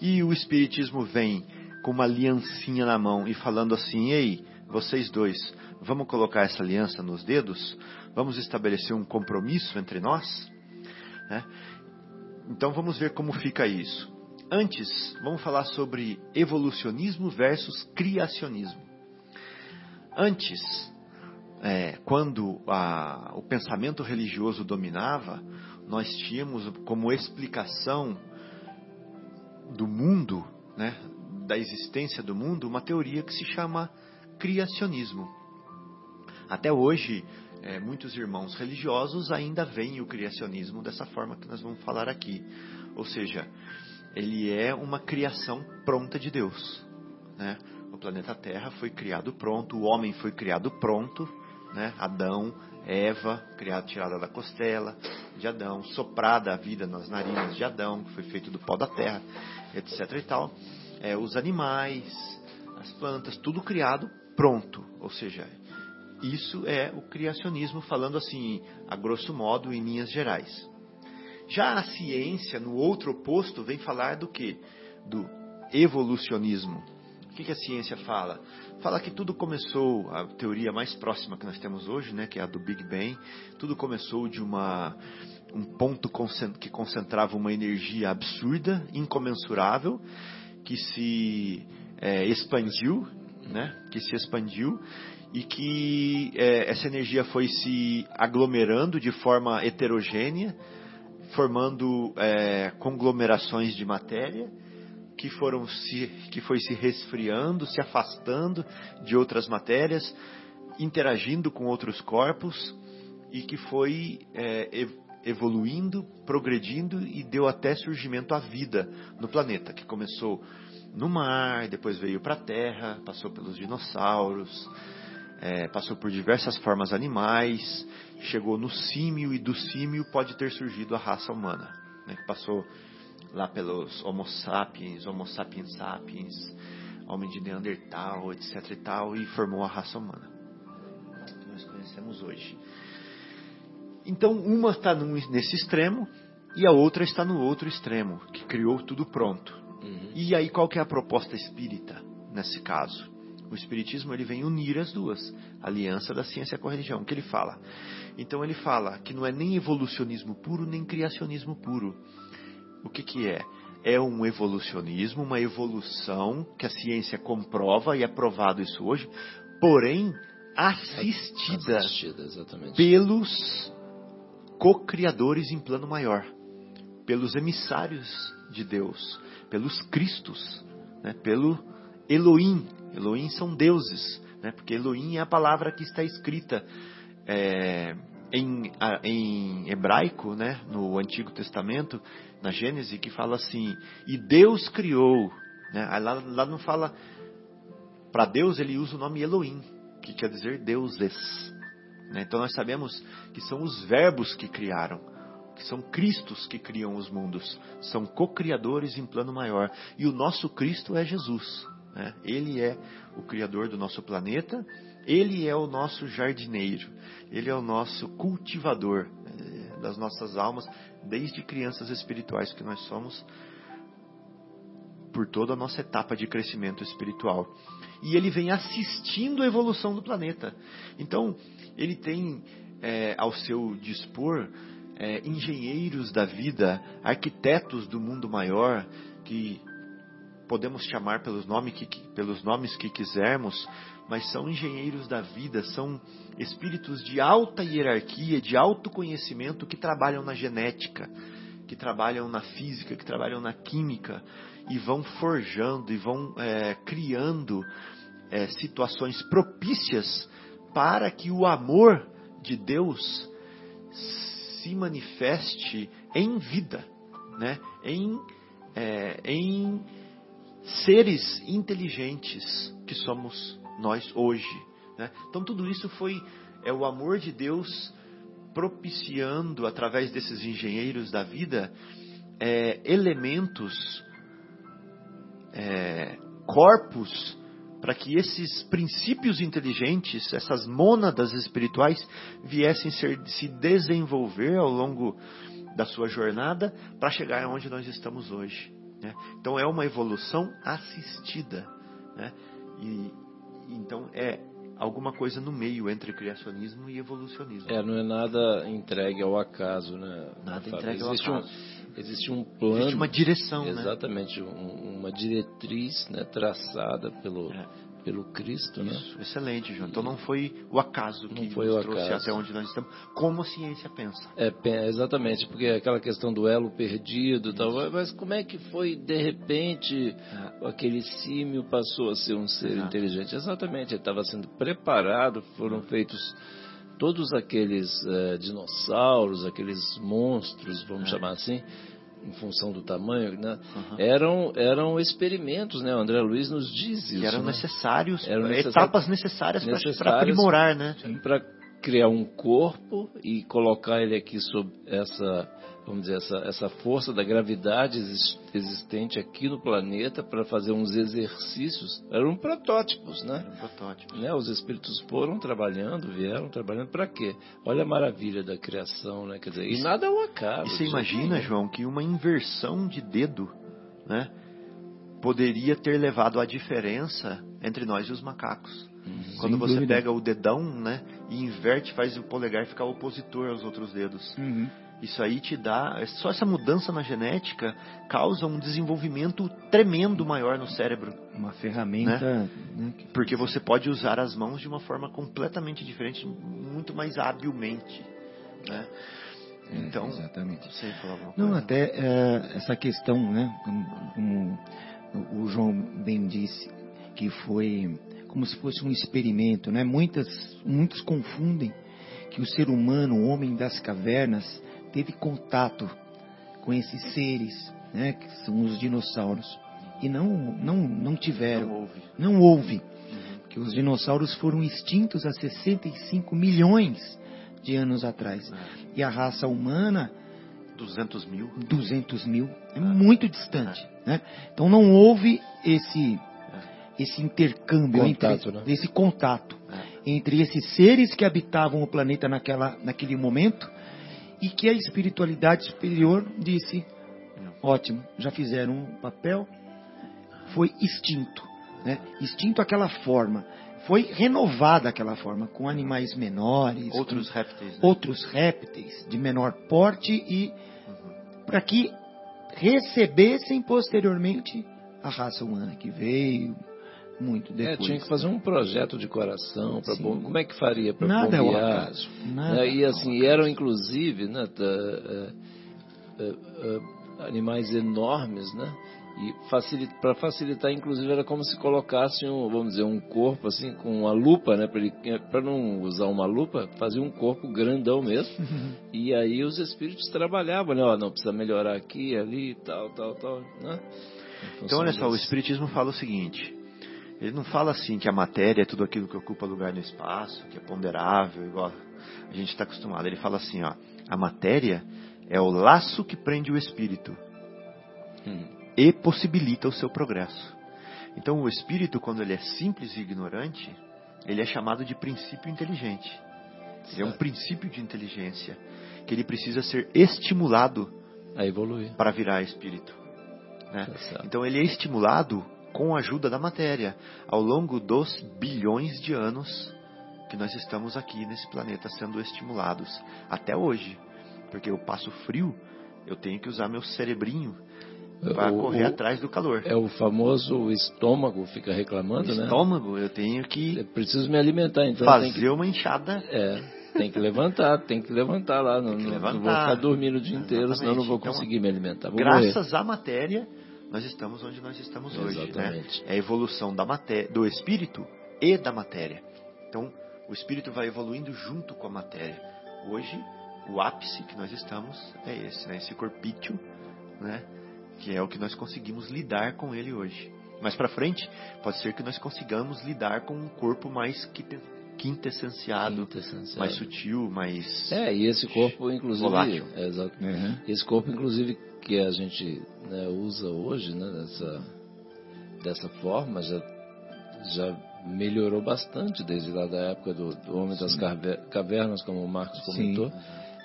e o Espiritismo vem com uma aliancinha na mão e falando assim: ei, vocês dois, vamos colocar essa aliança nos dedos? Vamos estabelecer um compromisso entre nós? Né? Então vamos ver como fica isso. Antes, vamos falar sobre evolucionismo versus criacionismo. Antes, é, quando a- o pensamento religioso dominava, nós tínhamos como explicação do mundo, né, da existência do mundo, uma teoria que se chama criacionismo. Até hoje, é, muitos irmãos religiosos ainda veem o criacionismo dessa forma que nós vamos falar aqui. Ou seja, ele é uma criação pronta de Deus. Né? O planeta Terra foi criado pronto, o homem foi criado pronto, né? Adão, Eva, criado, tirada da costela de Adão, soprada a vida nas narinas de Adão, que foi feito do pó da terra, etc. e tal. É, os animais, as plantas, tudo criado pronto. Ou seja, isso é o criacionismo, falando assim, a grosso modo, em linhas gerais. Já a ciência, no outro oposto, vem falar do que? Do evolucionismo. O que, que a ciência fala? Fala que tudo começou, a teoria mais próxima que nós temos hoje, né, que é a do Big Bang, tudo começou de uma, um ponto que concentrava uma energia absurda, incomensurável, que se é, expandiu, né, que se expandiu e que é, essa energia foi se aglomerando de forma heterogênea, formando é, conglomerações de matéria que foram se que foi se resfriando, se afastando de outras matérias, interagindo com outros corpos e que foi é, ev- evoluindo, progredindo e deu até surgimento à vida no planeta, que começou no mar, depois veio para a Terra, passou pelos dinossauros, é, passou por diversas formas animais, chegou no símio e do símio pode ter surgido a raça humana, né, que passou lá pelos Homo sapiens, Homo sapiens sapiens, homem de Neandertal, etc e tal, e formou a raça humana que nós conhecemos hoje. Então, uma está nesse extremo e a outra está no outro extremo, que criou tudo pronto. Uhum. E aí, qual que é a proposta espírita nesse caso? O espiritismo ele vem unir as duas, aliança da ciência com a religião. O que ele fala? Então ele fala que não é nem evolucionismo puro nem criacionismo puro. O que que é? É um evolucionismo, uma evolução que a ciência comprova e é provado isso hoje, porém assistida Assistida, pelos co-criadores em plano maior, pelos emissários de Deus, pelos Cristos, né? pelo Elohim. Elohim são deuses, né? porque Elohim é a palavra que está escrita é, em, em hebraico, né? no Antigo Testamento, na Gênesis, que fala assim: e Deus criou. Né? Aí Lá, lá não fala. Para Deus ele usa o nome Elohim, que quer dizer deuses. né? Então nós sabemos que são os verbos que criaram, que são Cristos que criam os mundos, são co-criadores em plano maior. E o nosso Cristo é Jesus. né? Ele é o criador do nosso planeta, ele é o nosso jardineiro, ele é o nosso cultivador eh, das nossas almas, desde crianças espirituais que nós somos, por toda a nossa etapa de crescimento espiritual. E ele vem assistindo a evolução do planeta. Então, ele tem é, ao seu dispor é, engenheiros da vida, arquitetos do mundo maior, que podemos chamar pelos, nome que, que- pelos nomes que quisermos, mas são engenheiros da vida, são espíritos de alta hierarquia, de alto conhecimento que trabalham na genética, que trabalham na física, que trabalham na química e vão forjando e vão é, criando é, situações propícias para que o amor de Deus se manifeste em vida, né? em, é, em seres inteligentes que somos nós hoje. Né? Então tudo isso foi é o amor de Deus propiciando através desses engenheiros da vida é, elementos, é, corpos para que esses princípios inteligentes, essas mônadas espirituais, viessem ser, se desenvolver ao longo da sua jornada para chegar onde nós estamos hoje. né? Então é uma evolução assistida. né? E, então é alguma coisa no meio entre criacionismo e evolucionismo. É, não é nada entregue ao acaso, né? Nada Fábio? entregue ao existe acaso. Um, existe um plano. Existe uma direção, né? Exatamente, um- uma diretriz né, traçada pelo, É. pelo Cristo, né? Isso, excelente, João. Então não foi o acaso que foi nos trouxe acaso. até onde nós estamos, como a ciência pensa. É, exatamente, porque aquela questão do elo perdido tal, mas como é que foi, de repente, aquele símio passou a ser um ser Exato. inteligente? Exatamente, ele estava sendo preparado, foram feitos todos aqueles eh, dinossauros, aqueles monstros, vamos chamar assim, em função do tamanho, né? Uhum. eram, eram experimentos, né? O André Luiz nos diz isso. Que eram né? necessários, Eram necessários- etapas necessárias para necessárias aprimorar, né? para criar um corpo e colocar ele aqui sob essa, vamos dizer, essa, essa força da gravidade exis- existente aqui no planeta para fazer uns exercícios. Eram protótipos, né? Era um protótipo. né? Os espíritos foram trabalhando, vieram trabalhando para quê? Olha a maravilha da criação, né? Quer dizer, e nada é um acaso. E você jeito imagina. João, que uma inversão de dedo, né, poderia ter levado à diferença entre nós e os macacos. Quando Sem você dúvida. pega o dedão, né, e inverte, faz o polegar ficar opositor aos outros dedos. Uhum. Isso aí te dá, só essa mudança na genética causa um desenvolvimento tremendo maior no cérebro, Uma ferramenta né, que- porque você pode usar as mãos de uma forma completamente diferente, muito mais habilmente, né? é, Então, exatamente. sei falar Não, coisa. até é, essa questão, né? Como, como o João bem disse, que foi como se fosse um experimento, né? Muitas, muitos confundem que o ser humano, o homem das cavernas, teve contato com esses seres, né, que são os dinossauros, e não, não, não tiveram, Não houve. não houve, que os dinossauros foram extintos há 65 milhões de anos atrás. E a raça humana, 200 mil. 200 mil, é muito distante. Né? Então não houve esse, esse intercâmbio, Contato, entre, né? esse contato entre esses seres que habitavam o planeta naquela, naquele momento e que a espiritualidade superior disse: ótimo, já fizeram um papel, foi extinto. Né? Extinto aquela forma. Foi renovada aquela forma, com animais menores, Outros répteis. né? outros répteis de menor porte e para que recebessem posteriormente a raça humana que veio muito É, depois. tinha que fazer um projeto de coração para como é que faria para Nada é o acaso. Nada né? e é assim eram inclusive né, é, é, é, animais enormes né e para facilitar inclusive era como se colocasse um vamos dizer um corpo assim com uma lupa né para não usar uma lupa fazia um corpo grandão mesmo *laughs* e aí os espíritos trabalhavam né ó, não precisa melhorar aqui ali tal tal tal né Então, olha só, o Espiritismo fala o seguinte: ele não fala assim que a matéria é tudo aquilo que ocupa lugar no espaço, que é ponderável, igual a gente está acostumado. Ele fala assim: ó, a matéria é o laço que prende o espírito Hum. e possibilita o seu progresso. Então, o espírito, quando ele é simples e ignorante, ele é chamado de princípio inteligente. Ele é um Certo. princípio de inteligência que ele precisa ser estimulado a evoluir para virar espírito. né? Tá certo. Então ele é estimulado com a ajuda da matéria ao longo dos bilhões de anos que nós estamos aqui nesse planeta sendo estimulados até hoje. Porque eu passo frio, eu tenho que usar meu cerebrinho para correr o- atrás do calor. É o famoso estômago fica O reclamando, né? estômago, eu tenho Eu que preciso me alimentar, então fazer que, uma enxada. é, tem que levantar, tem que levantar lá. Não, que levantar. não vou ficar dormindo o dia inteiro, senão eu não vou Exatamente. Então, conseguir me alimentar. Vou morrer. Graças à matéria, nós estamos onde nós estamos hoje. Né? Exatamente. É a evolução da matéria, do espírito e da matéria. Então, o espírito vai evoluindo junto com a matéria. Hoje, o ápice que nós estamos é esse, né? Esse corpício, né? Que é o que nós conseguimos lidar com ele hoje. Mais para frente, pode ser que nós consigamos lidar com um corpo mais quinte- quintessenciado, Quintessenciado. mais sutil, mais É, e esse corpo, inclusive. Volátil. é, exato. Uhum. Esse corpo, inclusive, que a gente né, usa hoje, né, dessa, dessa forma, já, já melhorou bastante desde lá da época do, do Homem das Carve- Cavernas, como o Marcos comentou.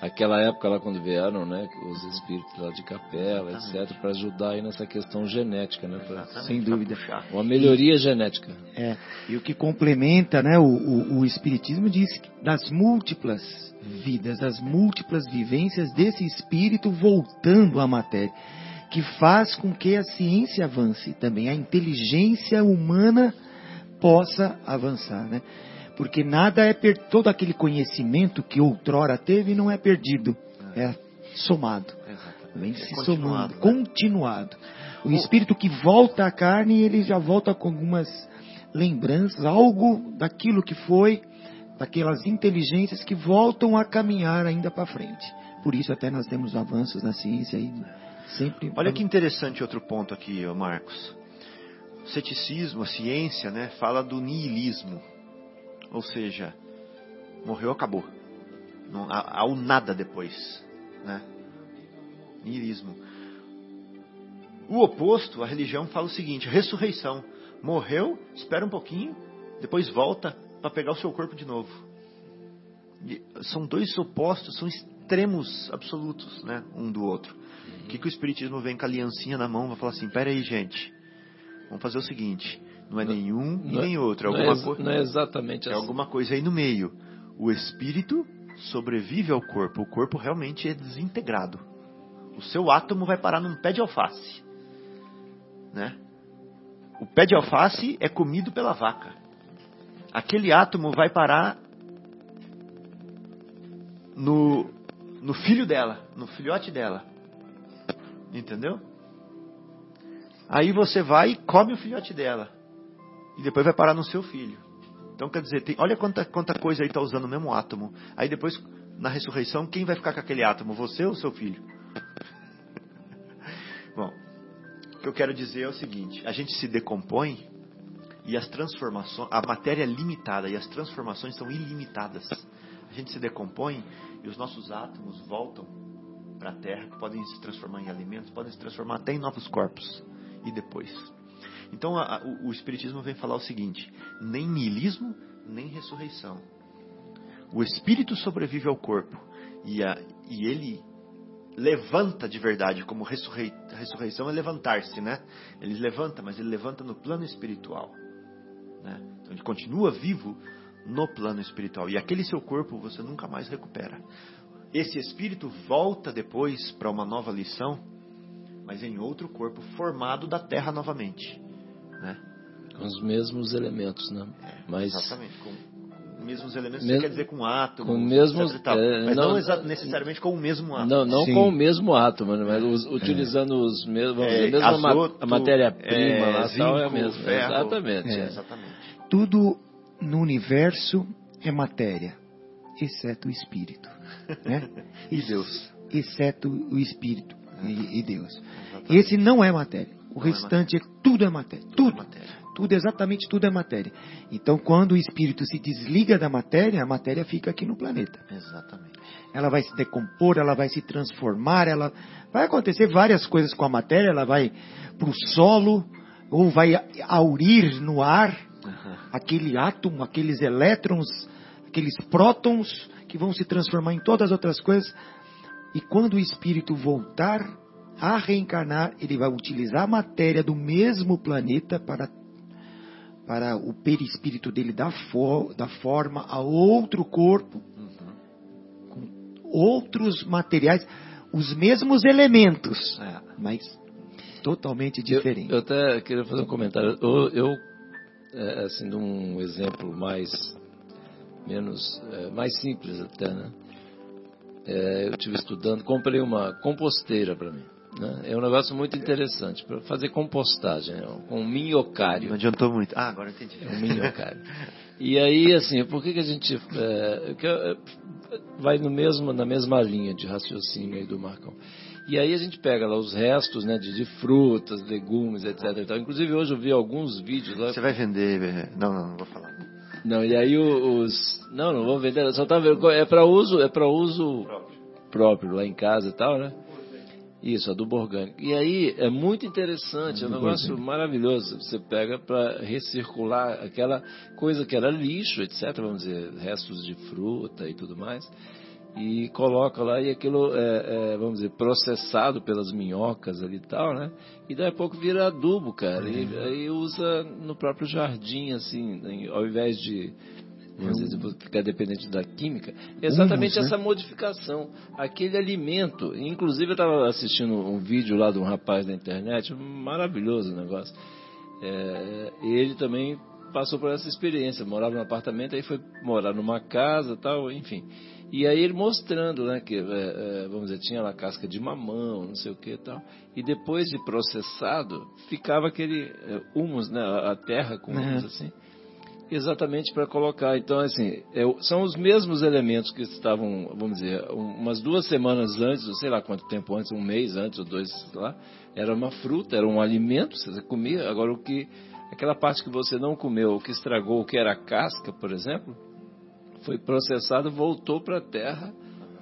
Aquela época lá quando vieram, né, os espíritos lá de capela, etc, para ajudar aí nessa questão genética, né, pra- Exatamente, Sem dúvida. puxar. uma melhoria genética. É, e o que complementa né, o, o, o Espiritismo diz que das múltiplas vidas, das múltiplas vivências desse espírito voltando à matéria, que faz com que a ciência avance também, a inteligência humana possa avançar. Né? Porque nada é per... todo aquele conhecimento que outrora teve não é perdido, é somado. Exatamente. Vem É se continuado, somando, né? continuado. O espírito que volta à carne, ele já volta com algumas lembranças, algo daquilo que foi, daquelas inteligências que voltam a caminhar ainda para frente. Por isso até nós temos avanços na ciência aí, sempre. Olha que interessante outro ponto aqui, Marcos. O ceticismo, a ciência, né, fala do niilismo. Ou seja, morreu, acabou. Não, há, há o nada depois. Né? Niilismo. O oposto, a religião fala o seguinte: ressurreição. Morreu, espera um pouquinho, depois volta para pegar o seu corpo de novo. E são dois opostos, são extremos absolutos, né, um do outro. O que, que o Espiritismo vem com a aliancinha na mão vai falar assim: pera aí, gente, vamos fazer o seguinte: não é nenhum e Não é- nem outro, é não, alguma, é, coi- não é exatamente é assim. alguma coisa aí no meio. O espírito sobrevive ao corpo, o corpo realmente é desintegrado. O seu átomo vai parar num pé de alface. Né? O pé de alface é comido pela vaca. Aquele átomo vai parar no, no filho dela, no filhote dela. Entendeu? Aí você vai e come o filhote dela. E depois vai parar no seu filho. Então quer dizer, tem, olha quanta, quanta coisa aí está usando o mesmo átomo. Aí depois na ressurreição, quem vai ficar com aquele átomo? Você ou seu filho? *laughs* Bom, o que eu quero dizer é o seguinte: a gente se decompõe e as transformações, a matéria é limitada e as transformações são ilimitadas. A gente se decompõe e os nossos átomos voltam para a Terra, que podem se transformar em alimentos, podem se transformar até em novos corpos. E depois? Então a, a, o, o Espiritismo vem falar o seguinte: nem niilismo, nem ressurreição. O espírito sobrevive ao corpo e, a, e ele levanta de verdade, como ressurrei, ressurreição é levantar-se, né? Ele levanta, mas ele levanta no plano espiritual. Né? Então ele continua vivo no plano espiritual. E aquele seu corpo você nunca mais recupera. Esse espírito volta depois para uma nova lição, mas em outro corpo formado da terra novamente. Né? Com os mesmos elementos, né? É, mas Exatamente. Com mesmos elementos, Mes- quer dizer com átomo, com mesmos- etc tal. é, mas não, não- exa- necessariamente com o mesmo átomo. Não, não Sim. com o mesmo átomo, né? mas us- utilizando os mesmos, vamos dizer, a mesma ma- azoto, a matéria-prima é, lá, tal, é a zinco, mesma. ferro. Exatamente. É, é. exatamente. Tudo no universo é matéria, exceto o espírito. Né? *laughs* E Deus. Exceto o espírito e, e Deus. Exatamente. Esse não é matéria. O Não é restante é tudo é matéria. Tudo. Matéria. Tudo, exatamente tudo é matéria. Então, quando o espírito se desliga da matéria, a matéria fica aqui no planeta. Exatamente. Ela vai se decompor, ela vai se transformar, ela vai acontecer várias coisas com a matéria, ela vai para o solo ou vai aurir no ar aquele átomo, aqueles elétrons, aqueles prótons que vão se transformar em todas as outras coisas. E quando o espírito voltar a reencarnar, ele vai utilizar a matéria do mesmo planeta para para o perispírito dele dar, fo- dar forma a outro corpo, com outros materiais, os mesmos elementos, É. mas totalmente Eu, diferentes. eu até queria fazer um comentário. Eu, eu, é, assim, de um exemplo mais, menos, é, mais simples até, né? É, eu estive estudando, comprei uma composteira para mim. Né? É um negócio muito interessante para fazer compostagem, né? com minhocário. Não adiantou muito. Ah, agora entendi. É um minhocário. E aí, assim, por que, que a gente é, que, é, vai no mesmo, na mesma linha de raciocínio aí do Marcão? E aí a gente pega lá os restos né, de, de frutas, legumes, etc. e tal. Inclusive hoje eu vi alguns vídeos lá. Você vai vender. Não, não, não vou falar. Não, e aí os. Não, não vou vender, só tava vendo. É para uso, é para uso próprio lá em casa e tal, né? Isso, adubo orgânico. E aí é muito interessante, é um negócio maravilhoso. Você pega para recircular aquela coisa que era lixo, etc. Vamos dizer, restos de fruta e tudo mais. E coloca lá e aquilo é, é, vamos dizer, processado pelas minhocas ali e tal, né? E daí a pouco vira adubo, cara. E aí usa no próprio jardim, assim, ao invés de vamos dizer, ficar dependente da química, exatamente Humus, né? essa modificação, aquele alimento. Inclusive eu estava assistindo um vídeo lá de um rapaz na internet, maravilhoso o negócio. É, ele também passou por essa experiência, morava num apartamento, aí foi morar numa casa, tal, enfim. E aí ele mostrando, né, que, é, é, vamos dizer, tinha lá casca de mamão, não sei o que e tal. E depois de processado, ficava aquele é, humus, né, a terra com Uhum. humus assim exatamente para colocar. Então, assim, é- são os mesmos elementos que estavam, vamos dizer, um- umas duas semanas antes, ou sei lá quanto tempo antes, um mês antes ou dois, sei lá, era uma fruta, era um alimento, você comia. Agora, o que, aquela parte que você não comeu, o que estragou, o que era a casca, por exemplo, foi processado, voltou para a terra,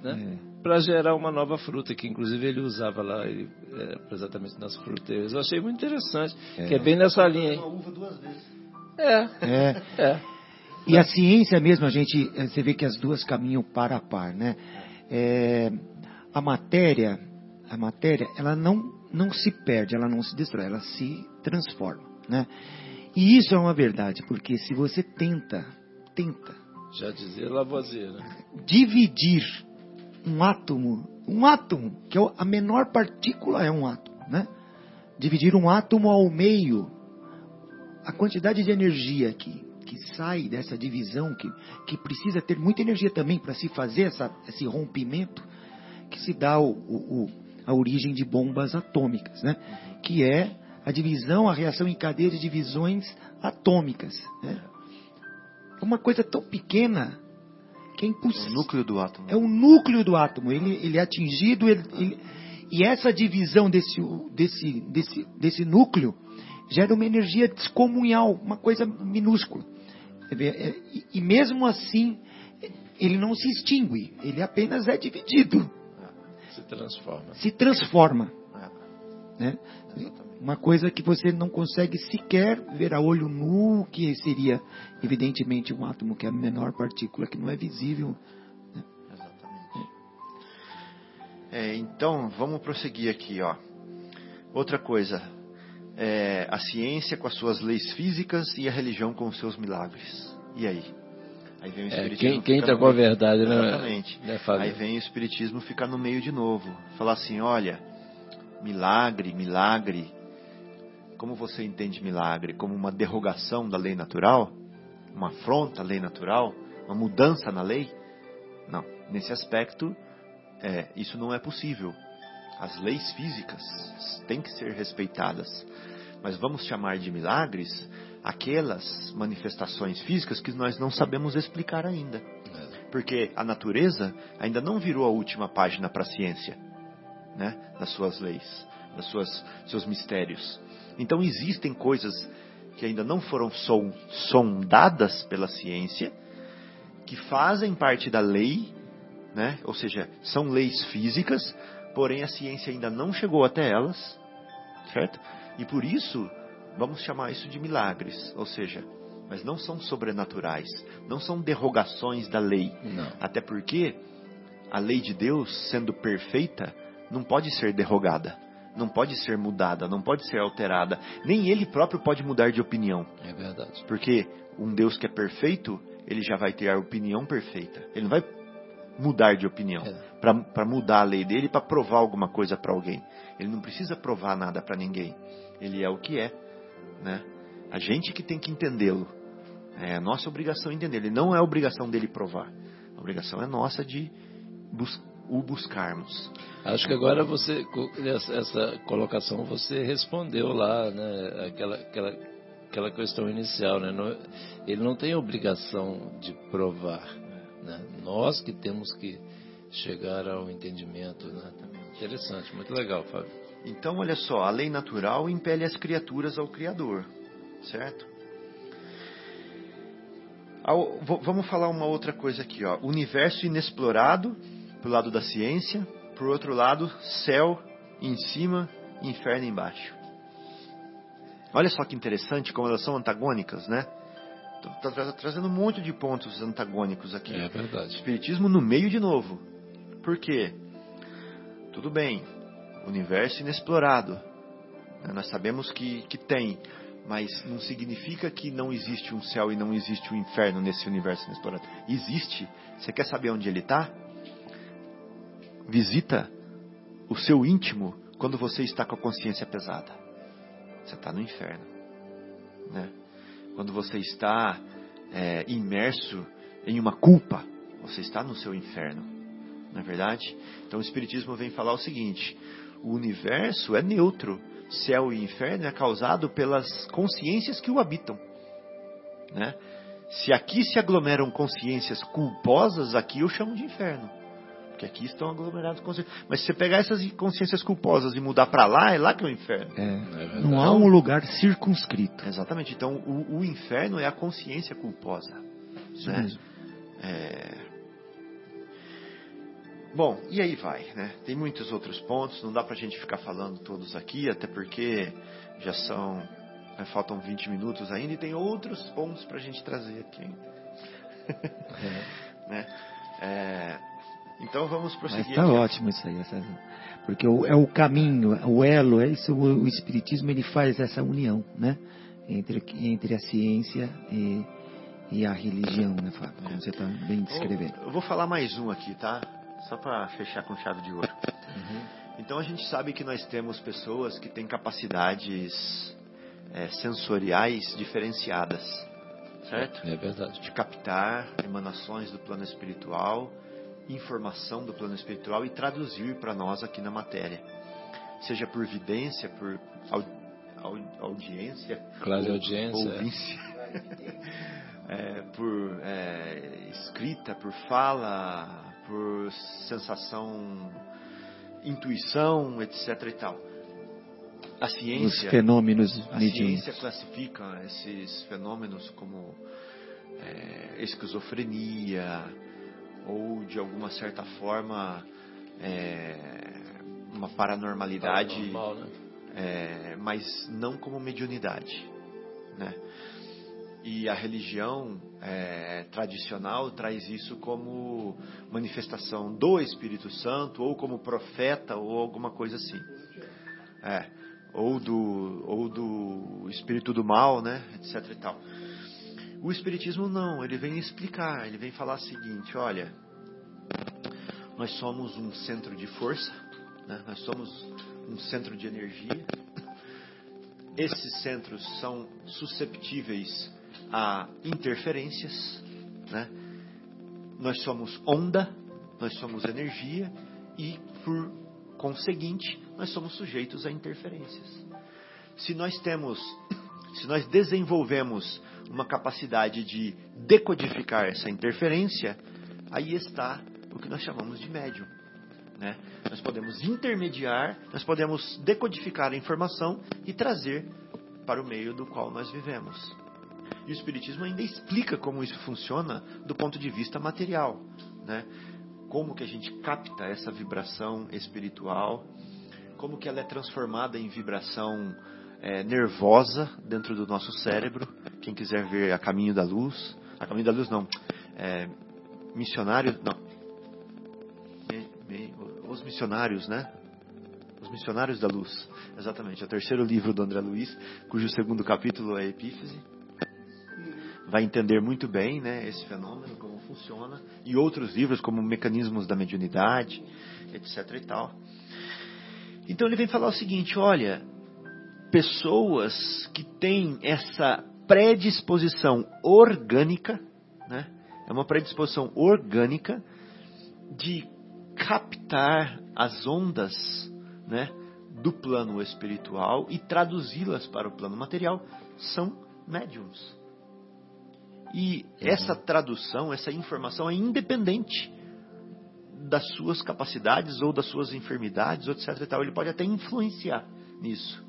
né? Para gerar uma nova fruta, que inclusive ele usava lá ele, é, exatamente nas fruteiras. Eu achei muito interessante, que é bem nessa linha. Uma uva duas vezes. É, É. é. E a ciência mesmo, a gente, eh, você vê que as duas caminham par a par, né? É, a matéria, a matéria, ela não, não se perde, ela não se destrói, ela se transforma, né? E isso é uma verdade, porque se você tenta, tenta Já dizia Lavoisier, né? dividir um átomo, um átomo, que é a menor partícula é um átomo, né? Dividir um átomo ao meio, a quantidade de energia que, que sai dessa divisão, que, que precisa ter muita energia também para se fazer essa, esse rompimento, que se dá o, o- o- a origem de bombas atômicas, né? Que é a divisão, a reação em cadeia de divisões atômicas, né? É uma coisa tão pequena que é O impossível. núcleo do átomo. É o núcleo do átomo. Ele, ele é atingido, ele- ele- e essa divisão desse, desse, desse, desse núcleo gera uma energia descomunhal, uma coisa minúscula. É, E, mesmo assim, ele não se extingue, ele apenas é dividido, Se transforma. se transforma. É, Né? Uma coisa que você não consegue sequer ver a olho nu, que seria, evidentemente, um átomo que é a menor partícula, que não é visível. Exatamente. É, então, vamos prosseguir aqui, ó. Outra coisa, é, a ciência com as suas leis físicas e a religião com os seus milagres. E aí? Aí vem o É, espiritismo. quem quem está no com a verdade, né? Exatamente. né, Fábio? Aí vem o espiritismo ficar no meio de novo. Falar assim, olha, milagre, milagre. Como você entende milagre? Como uma derrogação da lei natural? Uma afronta à lei natural? Uma mudança na lei? Não. Nesse aspecto, é, isso não é possível. As leis físicas têm que ser respeitadas. Mas vamos chamar de milagres aquelas manifestações físicas que nós não sabemos explicar ainda. É. Porque a natureza ainda não virou a última página para a ciência, né? Das suas leis, suas seus mistérios. Então existem coisas que ainda não foram son- sondadas pela ciência, que fazem parte da lei, né? Ou seja, são leis físicas, porém a ciência ainda não chegou até elas, certo? E por isso vamos chamar isso de milagres, ou seja, mas não são sobrenaturais, não são derrogações da lei. Não. Até porque a lei de Deus, sendo perfeita, não pode ser derrogada, não pode ser mudada, não pode ser alterada. Nem ele próprio pode mudar de opinião. É verdade. Porque um Deus que é perfeito, ele já vai ter a opinião perfeita. Ele não vai mudar de opinião É. para mudar a lei dele para provar alguma coisa para alguém. Ele não precisa provar nada para ninguém. Ele é o que é, né? A gente que tem que entendê-lo. É a nossa obrigação entender. Ele não é obrigação dele provar. A obrigação é nossa de bus o buscarmos. Acho que agora você, essa, colocação você respondeu lá, né? Aquela, aquela, aquela questão inicial, né? Ele não tem obrigação de provar, né? Nós que temos que chegar ao entendimento, né? Interessante, muito legal, Fábio. Então, olha só, a lei natural impele as criaturas ao Criador, certo? Ao- vamos falar uma outra coisa aqui, ó. Universo inexplorado, pro lado da ciência, por outro lado, céu em cima, inferno embaixo. Olha só que interessante como elas são antagônicas, né? Tá tra- trazendo um monte de pontos antagônicos aqui. É verdade. Espiritismo no meio de novo. Por quê? Tudo bem, universo inexplorado. né? Nós sabemos que, que tem, mas não significa que não existe um céu e não existe um inferno nesse universo inexplorado. Existe. Você quer saber onde ele está? Visita o seu íntimo quando você está com a consciência pesada. Você está no inferno. Né? Quando você está é, imerso em uma culpa, você está no seu inferno. Não é verdade? Então o Espiritismo vem falar o seguinte: o universo é neutro. Céu e inferno é causado pelas consciências que o habitam. Né? Se aqui se aglomeram consciências culposas, aqui eu chamo de inferno. Porque aqui estão aglomeradas consciências. Mas se você pegar essas consciências culposas e mudar para lá, é lá que é o inferno. É, É não há um lugar circunscrito. Exatamente. Então, o, o inferno é a consciência culposa. Isso né? mesmo. É... Bom, e aí vai, né? Tem muitos outros pontos, não dá pra gente ficar falando todos aqui, até porque já são. né, faltam 20 minutos ainda e tem outros pontos pra gente trazer aqui ainda. *laughs* né? É, Então vamos Mas prosseguir. está aqui. ótimo isso aí, essa- porque o- é o caminho, o elo, é isso. O, o espiritismo ele faz essa união, né, entre entre a ciência e, e a religião, né, Fábio? Como você está bem descrevendo. Eu vou falar mais um aqui, tá? Só para fechar com chave de ouro. Então a gente sabe que nós temos pessoas que têm capacidades é, sensoriais diferenciadas, certo? É verdade. De captar emanações do plano espiritual, informação do plano espiritual e traduzir para nós aqui na matéria. Seja por vidência, por au- au- audiência, Claro, ou- audiência, é. *laughs* é, por é, escrita, por fala, por sensação, intuição, etc. e tal. A Os ciência, fenômenos a ciência classifica esses fenômenos como é, esquizofrenia ou de alguma certa forma é, uma paranormalidade, Normal, né? é, mas não como mediunidade, né? E a religião é, tradicional traz isso como manifestação do Espírito Santo ou como profeta ou alguma coisa assim. É, ou do ou do espírito do mal, né, etc e tal. O espiritismo não, ele vem explicar, ele vem falar o seguinte, olha, nós somos um centro de força, né? nós somos um centro de energia. Esses centros são susceptíveis a interferências, né? Nós somos onda, nós somos energia e, por conseguinte, nós somos sujeitos a interferências. Se nós temos, se nós desenvolvemos uma capacidade de decodificar essa interferência, aí está o que nós chamamos de médium. Né? Nós podemos intermediar, nós podemos decodificar a informação e trazer para o meio do qual nós vivemos. E o Espiritismo ainda explica como isso funciona do ponto de vista material. Né? Como que a gente capta essa vibração espiritual, como que ela é transformada em vibração é, nervosa dentro do nosso cérebro. Quem quiser ver a caminho da luz, a caminho da luz não, é, missionário, não, Me- me- os missionários, né? Os missionários da luz, exatamente. É o terceiro livro do André Luiz, cujo segundo capítulo é Epífise. Vai entender muito bem, né, esse fenômeno, como funciona, e outros livros como Mecanismos da Mediunidade, etc. e tal. Então ele vem falar o seguinte: olha, pessoas que têm essa predisposição orgânica, né? É uma predisposição orgânica de captar as ondas, né, do plano espiritual e traduzi-las para o plano material, são médiums. E essa tradução, essa informação é independente das suas capacidades ou das suas enfermidades, ou etc. e tal. Ele pode até influenciar nisso,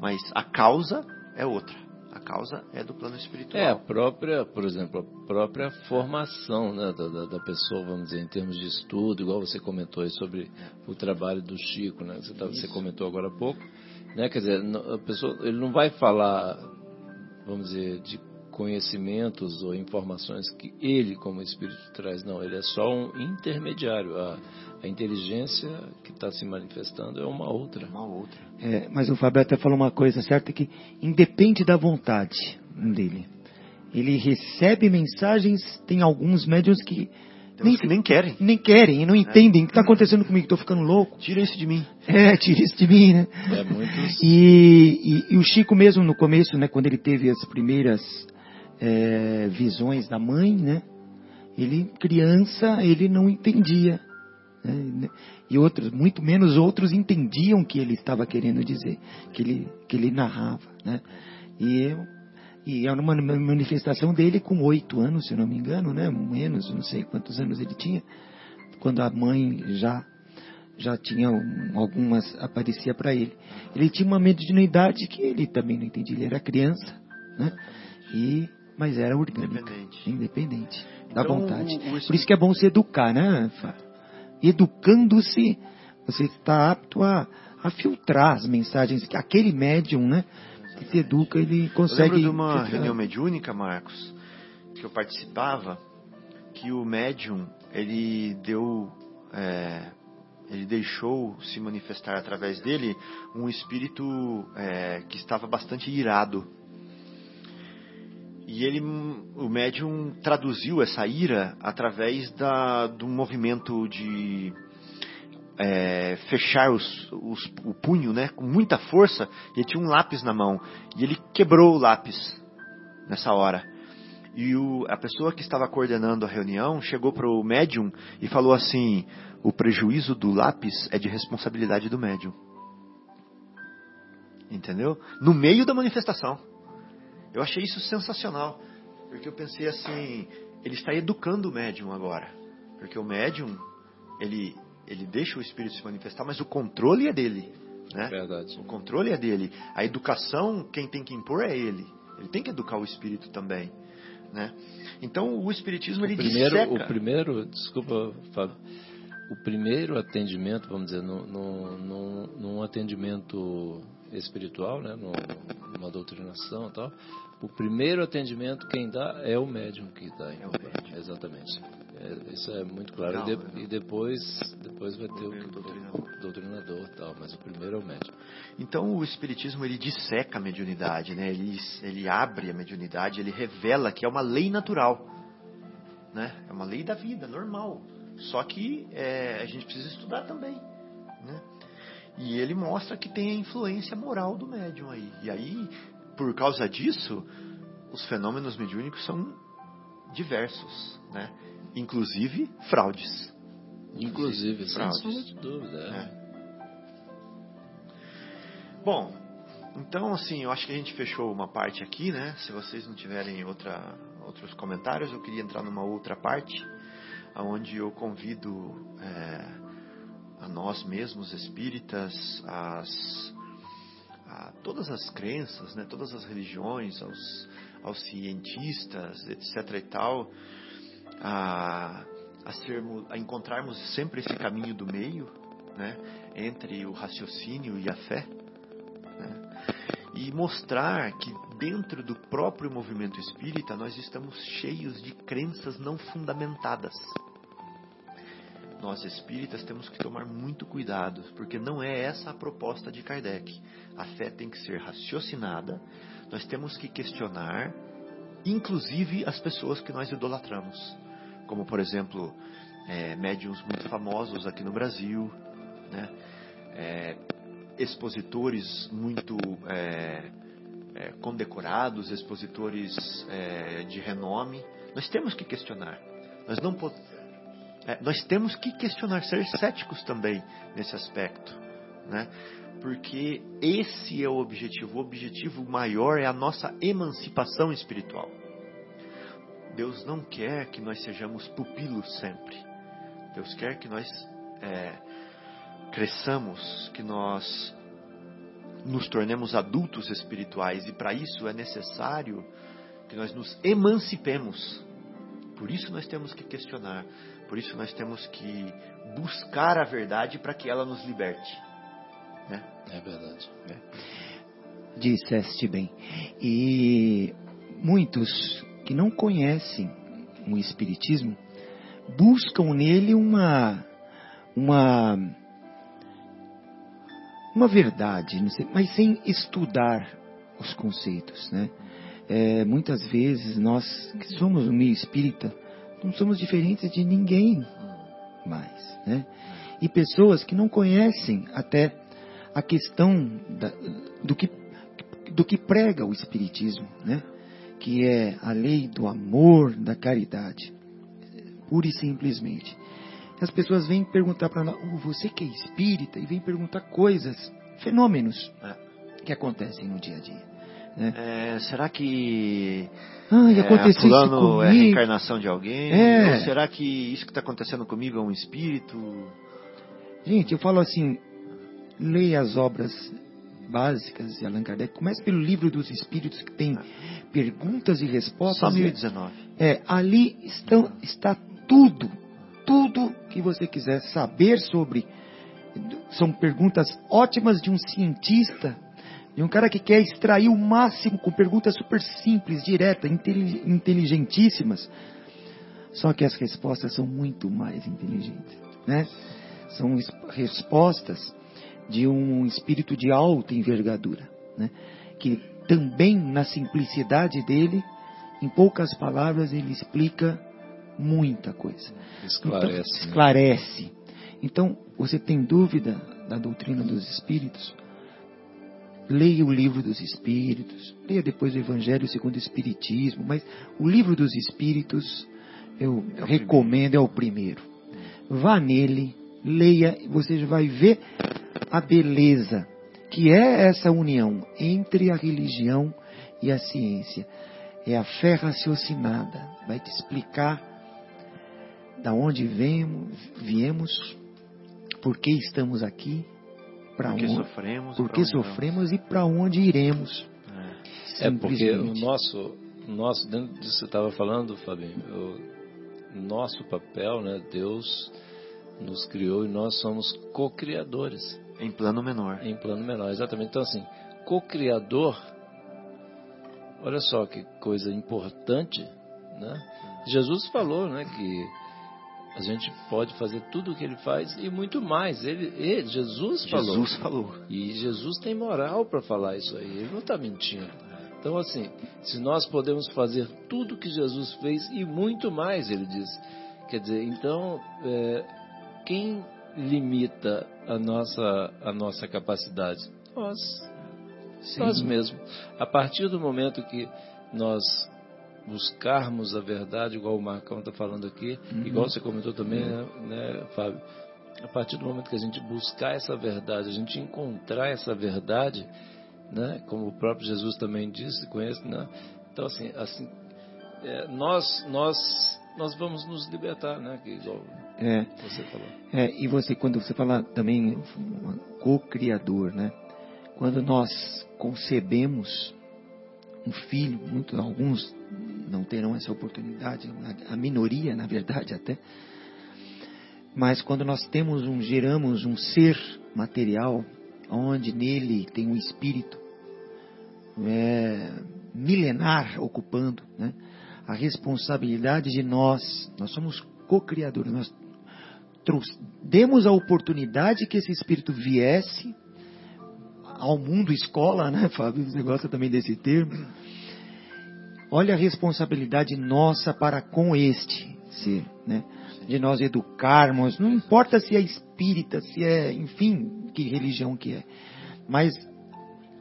mas a causa é outra. A causa é do plano espiritual. É, a própria, por exemplo, a própria formação né, da, da- pessoa, vamos dizer, em termos de estudo, igual você comentou aí sobre o trabalho do Chico, né? Você, tá- você comentou agora há pouco, né? Quer dizer, a pessoa, ele não vai falar, vamos dizer, de conhecimentos ou informações que ele, como espírito, traz. Não, ele é só um intermediário. A, a inteligência que está se manifestando é uma outra. Uma outra. É, mas o Fábio até falou uma coisa certa que independe da vontade dele. Ele recebe mensagens, tem alguns médiums que Tem uns que nem querem. nem querem e não entendem o que está acontecendo comigo, estou ficando louco. Tira isso de mim. É, tira isso de mim, né? É muitos. E, e- e o Chico mesmo no começo, né, quando ele teve as primeiras é, visões da mãe, né, ele criança ele não entendia, né, e outros, muito menos outros entendiam o que ele estava querendo dizer, que ele que ele narrava, né, e eu, e era uma manifestação dele com oito anos, se não me engano, né, menos, não sei quantos anos ele tinha, quando a mãe já já tinha um- algumas aparecia para ele. Ele tinha uma mediunidade que ele também não entendia, ele era criança, né? E mas era orgânica, Independente. independente da Então, vontade. o- o Por isso que é bom se educar, né? Fábio? Educando-se, você está apto a, a filtrar as mensagens que aquele médium, né? Que se educa, ele Eu consegue. lembro de uma filtrar. reunião mediúnica, Marcos, que eu participava, que o médium, ele deu, é, ele deixou se manifestar através dele um espírito é, que estava bastante irado. E ele, o médium traduziu essa ira através da, um movimento de é, fechar os, os- o punho, né, com muita força. Ele tinha um lápis na mão e ele quebrou o lápis nessa hora. E o, a pessoa que estava coordenando a reunião chegou para o médium e falou assim: o prejuízo do lápis é de responsabilidade do médium. Entendeu? No meio da manifestação. Eu achei isso sensacional. Porque eu pensei assim, ele está educando o médium agora. Porque o médium, ele, ele deixa o espírito se manifestar, mas o controle é dele. Né? Verdade. O controle é dele. A educação, quem tem que impor é ele. Ele tem que educar o espírito também. Né? Então o espiritismo ele o primeiro, disseca. o primeiro, desculpa, Fábio, o primeiro atendimento, vamos dizer, no, no, no, num atendimento espiritual, né, no, numa doutrinação e tal, o primeiro atendimento quem dá é o médium que dá. É o médium. Exatamente. É, isso é muito claro. E, de- legal. e depois, depois vai ter o, doutrinador. o doutrinador e tal, mas o primeiro é o médium. Então o espiritismo ele disseca a mediunidade, né? Ele, ele abre a mediunidade, ele revela que é uma lei natural, né? É uma lei da vida, normal. Só que é, a gente precisa estudar também, né? E ele mostra que tem a influência moral do médium aí. E aí, por causa disso, os fenômenos mediúnicos são diversos, né? Inclusive fraudes. Inclusive, sem fraudes. de dúvida. é. É. Bom, então assim, eu acho que a gente fechou uma parte aqui, né? Se vocês não tiverem outra, outros comentários, eu queria entrar numa outra parte, onde eu convido é, a nós mesmos espíritas, as, a todas as crenças, né? Todas as religiões, aos, aos cientistas, etc. e tal, a, a, sermos, a encontrarmos sempre esse caminho do meio, né? Entre o raciocínio e a fé né? e mostrar que dentro do próprio movimento espírita nós estamos cheios de crenças não fundamentadas. Nós espíritas temos que tomar muito cuidado, porque não é essa a proposta de Kardec. A fé tem que ser raciocinada, nós temos que questionar, inclusive as pessoas que nós idolatramos, como por exemplo é, médiums muito famosos aqui no Brasil, né? É, expositores muito é, é, condecorados, expositores é, de renome. Nós temos que questionar. Nós não po- é, nós temos que questionar, ser céticos também nesse aspecto, né? Porque esse é o objetivo. O objetivo maior é a nossa emancipação espiritual. Deus não quer que nós sejamos pupilos sempre. Deus quer que nós é, cresçamos, que nós nos tornemos adultos espirituais e para isso é necessário que nós nos emancipemos. Por isso nós temos que questionar, por isso nós temos que buscar a verdade para que ela nos liberte. Né? É verdade. Disseste bem. E muitos que não conhecem o Espiritismo buscam nele uma uma uma verdade, sei, mas sem estudar os conceitos, né? É, muitas vezes nós que somos no meio espírita não somos diferentes de ninguém mais, né? E pessoas que não conhecem até a questão da- do que do que prega o espiritismo, né? Que é a lei do amor, da caridade, pura e simplesmente. As pessoas vêm perguntar para nós, "Oh, você que é espírita, e vem perguntar coisas, fenômenos que acontecem no dia a dia. É, será que Ai, é, aconteceu isso fulano é a comigo. reencarnação de alguém? É. Será que isso que está acontecendo comigo é um espírito? Gente, eu falo assim, leia as obras básicas de Allan Kardec. Comece pelo livro dos Espíritos, que tem perguntas e respostas. Só 1019. É, ali estão, está tudo, tudo que você quiser saber sobre. São perguntas ótimas de um cientista, de um cara que quer extrair o máximo com perguntas super simples, diretas, inteli- inteligentíssimas. Só que as respostas são muito mais inteligentes, né? São es- respostas de um espírito de alta envergadura, né? Que também na simplicidade dele, em poucas palavras, ele explica muita coisa. Esclarece. Então, né? esclarece. Então, você tem dúvida da doutrina dos espíritos? Leia o livro dos espíritos, leia depois o Evangelho segundo o Espiritismo, mas o livro dos espíritos eu É recomendo, é o primeiro. Vá nele, leia, você vai ver a beleza que é essa união entre a religião e a ciência. É a fé raciocinada. Vai te explicar da onde viemos, viemos por que estamos aqui, para Porque onde sofremos. por pra que onde vamos. sofremos e para onde iremos. É. É porque o nosso, nosso dentro disso que você estava falando, Fabinho, o nosso papel, né? Deus nos criou e nós somos co-criadores Em plano menor. em plano menor, exatamente. Então assim, co-criador, olha só que coisa importante, né? Jesus falou, né, que a gente pode fazer tudo o que ele faz e muito mais. Ele, ele Jesus falou. Jesus falou. E Jesus tem moral para falar isso aí, ele não está mentindo. Então, assim, se nós podemos fazer tudo que Jesus fez e muito mais, ele diz. Quer dizer, então, é, quem limita a nossa, a nossa capacidade? Nós. Nós mesmos. A partir do momento que nós buscarmos a verdade, igual o Marcão está falando aqui, igual você comentou também, né, né, Fábio? A partir do momento que a gente buscar essa verdade, a gente encontrar essa verdade, né, como o próprio Jesus também disse, conhece, né? Então assim, assim, é, nós nós nós vamos nos libertar, né? Que igual É, você falou. é, e você, quando você fala também co-criador, né? Quando nós concebemos um filho, muito, alguns não terão essa oportunidade, a- minoria, na verdade, até. Mas quando nós temos um, geramos um ser material, onde nele tem um espírito é, milenar ocupando, né? a responsabilidade de nós, nós somos co-criadores, nós demos a oportunidade que esse espírito viesse ao mundo escola, né, Fábio? Você gosta também desse termo. Olha a responsabilidade nossa para com este ser, né? De nós educarmos, não importa se é espírita, se é, enfim, que religião que é, mas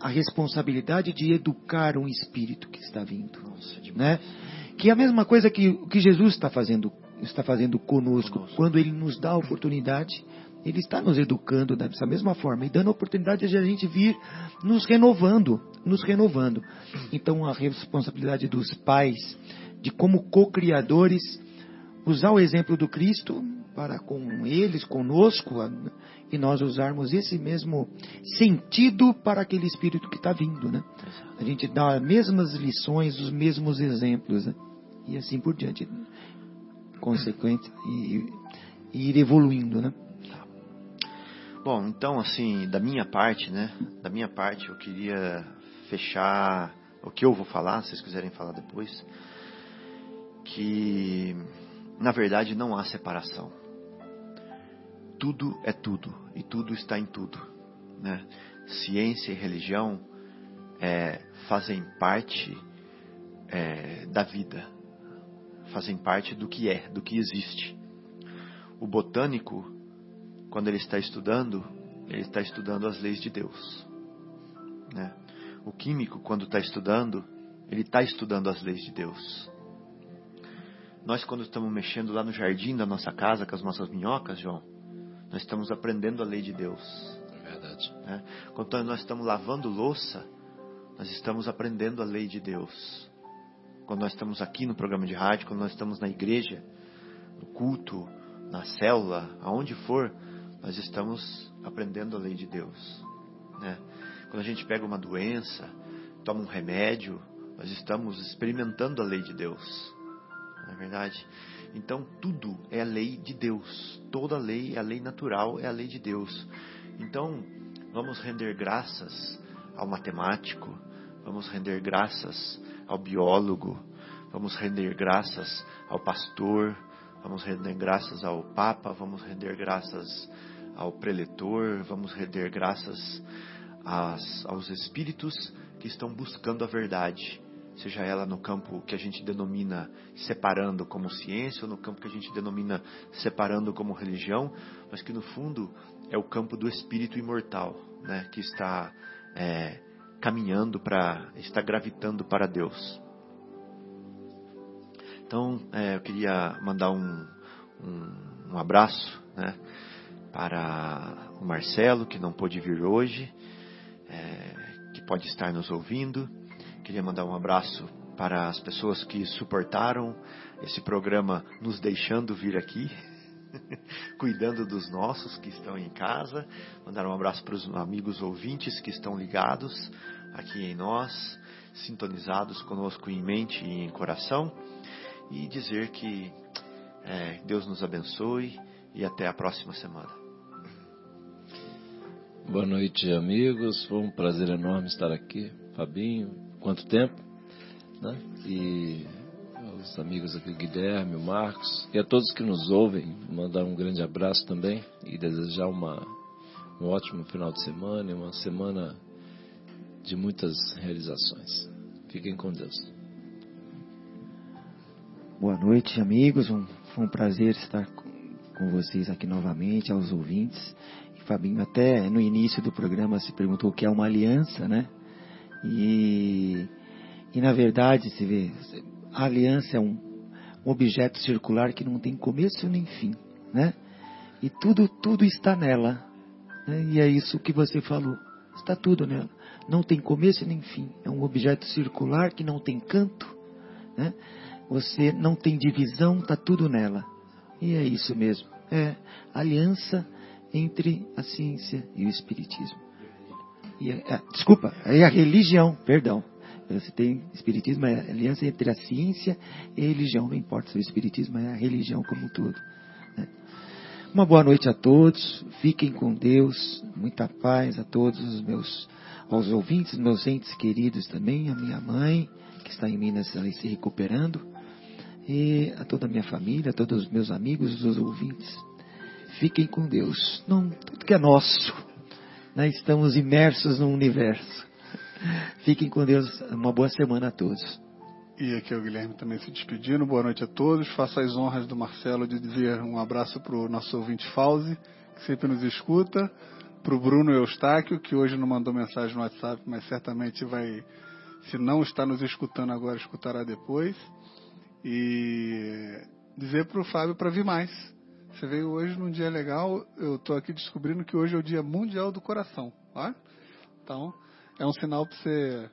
a responsabilidade de educar um espírito que está vindo, Nossa, né? Que é a mesma coisa que que Jesus está fazendo, está fazendo conosco, Conosco. quando ele nos dá a oportunidade, ele está nos educando dessa mesma forma e dando a oportunidade de a gente vir nos renovando, nos renovando. Então a responsabilidade dos pais de como co-criadores usar o exemplo do Cristo para com eles, conosco, e nós usarmos esse mesmo sentido para aquele espírito que está vindo, né? A gente dá as mesmas lições, os mesmos exemplos, né? E assim por diante, consequente e, e ir evoluindo, né? Bom, então assim, da minha parte, né? Da minha parte, eu queria fechar o que eu vou falar, se vocês quiserem falar depois, que na verdade não há separação. Tudo é tudo e tudo está em tudo, né? Ciência e religião é, fazem parte é, da vida, fazem parte do que é, do que existe. O botânico quando ele está estudando, ele está estudando as leis de Deus. Né? O químico, quando está estudando, ele está estudando as leis de Deus. Nós, quando estamos mexendo lá no jardim da nossa casa com as nossas minhocas, João, nós estamos aprendendo a lei de Deus. É verdade. Né? Quando nós estamos lavando louça, nós estamos aprendendo a lei de Deus. Quando nós estamos aqui no programa de rádio, quando nós estamos na igreja, no culto, na célula, aonde for, nós estamos aprendendo a lei de Deus. Né? Quando a gente pega uma doença, toma um remédio, nós estamos experimentando a lei de Deus. Não é verdade? Então tudo é a lei de Deus. Toda lei é a lei natural, é a lei de Deus. Então vamos render graças ao matemático, vamos render graças ao biólogo, vamos render graças ao pastor, vamos render graças ao Papa, vamos render graças ao preletor, vamos render graças às, aos espíritos que estão buscando a verdade, seja ela no campo que a gente denomina separando como ciência ou no campo que a gente denomina separando como religião, mas que no fundo é o campo do espírito imortal, né, que está é, caminhando para, está gravitando para Deus. Então, é, eu queria mandar um, um, um abraço, né, para o Marcelo, que não pôde vir hoje, é, que pode estar nos ouvindo. Queria mandar um abraço para as pessoas que suportaram esse programa nos deixando vir aqui, *laughs* cuidando dos nossos que estão em casa. Mandar um abraço para os amigos ouvintes que estão ligados aqui em nós, sintonizados conosco em mente e em coração, e dizer que é, Deus nos abençoe e até a próxima semana. Boa noite, amigos. Foi um prazer enorme estar aqui. Fabinho, quanto tempo? Né? E os amigos aqui, Guilherme, o Marcos, e a todos que nos ouvem, mandar um grande abraço também e desejar uma, um ótimo final de semana e uma semana de muitas realizações. Fiquem com Deus. Boa noite, amigos. Um, foi um prazer estar com vocês aqui novamente, aos ouvintes. Fabinho até no início do programa se perguntou o que é uma aliança, né? E, e na verdade, se vê, a aliança é um, um objeto circular que não tem começo nem fim, né? E tudo, tudo está nela. Né? E é isso que você falou. Está tudo nela. Não tem começo nem fim. É um objeto circular que não tem canto, né? Você não tem divisão, está tudo nela. E é isso mesmo. É aliança entre a ciência e o espiritismo. E, é, desculpa, é a religião, perdão. Você tem espiritismo, é a aliança entre a ciência e a religião. Não importa se o espiritismo é a religião como um todo. Né? Uma boa noite a todos. Fiquem com Deus. Muita paz a todos os meus, aos ouvintes, meus entes queridos também, a minha mãe, que está em Minas ali se recuperando, e a toda a minha família, a todos os meus amigos, os ouvintes. Fiquem com Deus. Não, tudo que é nosso. Né? Estamos imersos no universo. Fiquem com Deus. Uma boa semana a todos. E aqui é o Guilherme também se despedindo. Boa noite a todos. Faço as honras do Marcelo de dizer um abraço para o nosso ouvinte Fauzi, que sempre nos escuta. Para o Bruno Eustáquio, que hoje não mandou mensagem no WhatsApp, mas certamente vai, se não está nos escutando agora, escutará depois. E dizer para o Fábio para vir mais. Você veio hoje num dia legal. Eu estou aqui descobrindo que hoje é o Dia Mundial do Coração. Ó. Então, é um sinal para você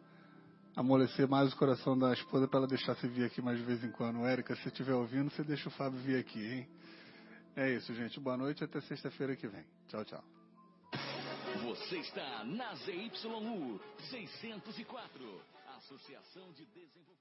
amolecer mais o coração da esposa para ela deixar você vir aqui mais de vez em quando. Érica, se estiver ouvindo, você deixa o Fábio vir aqui, hein? É isso, gente. Boa noite até sexta-feira que vem. Tchau, tchau. Você está na ZYU 604, Associação de Desenvolvimento.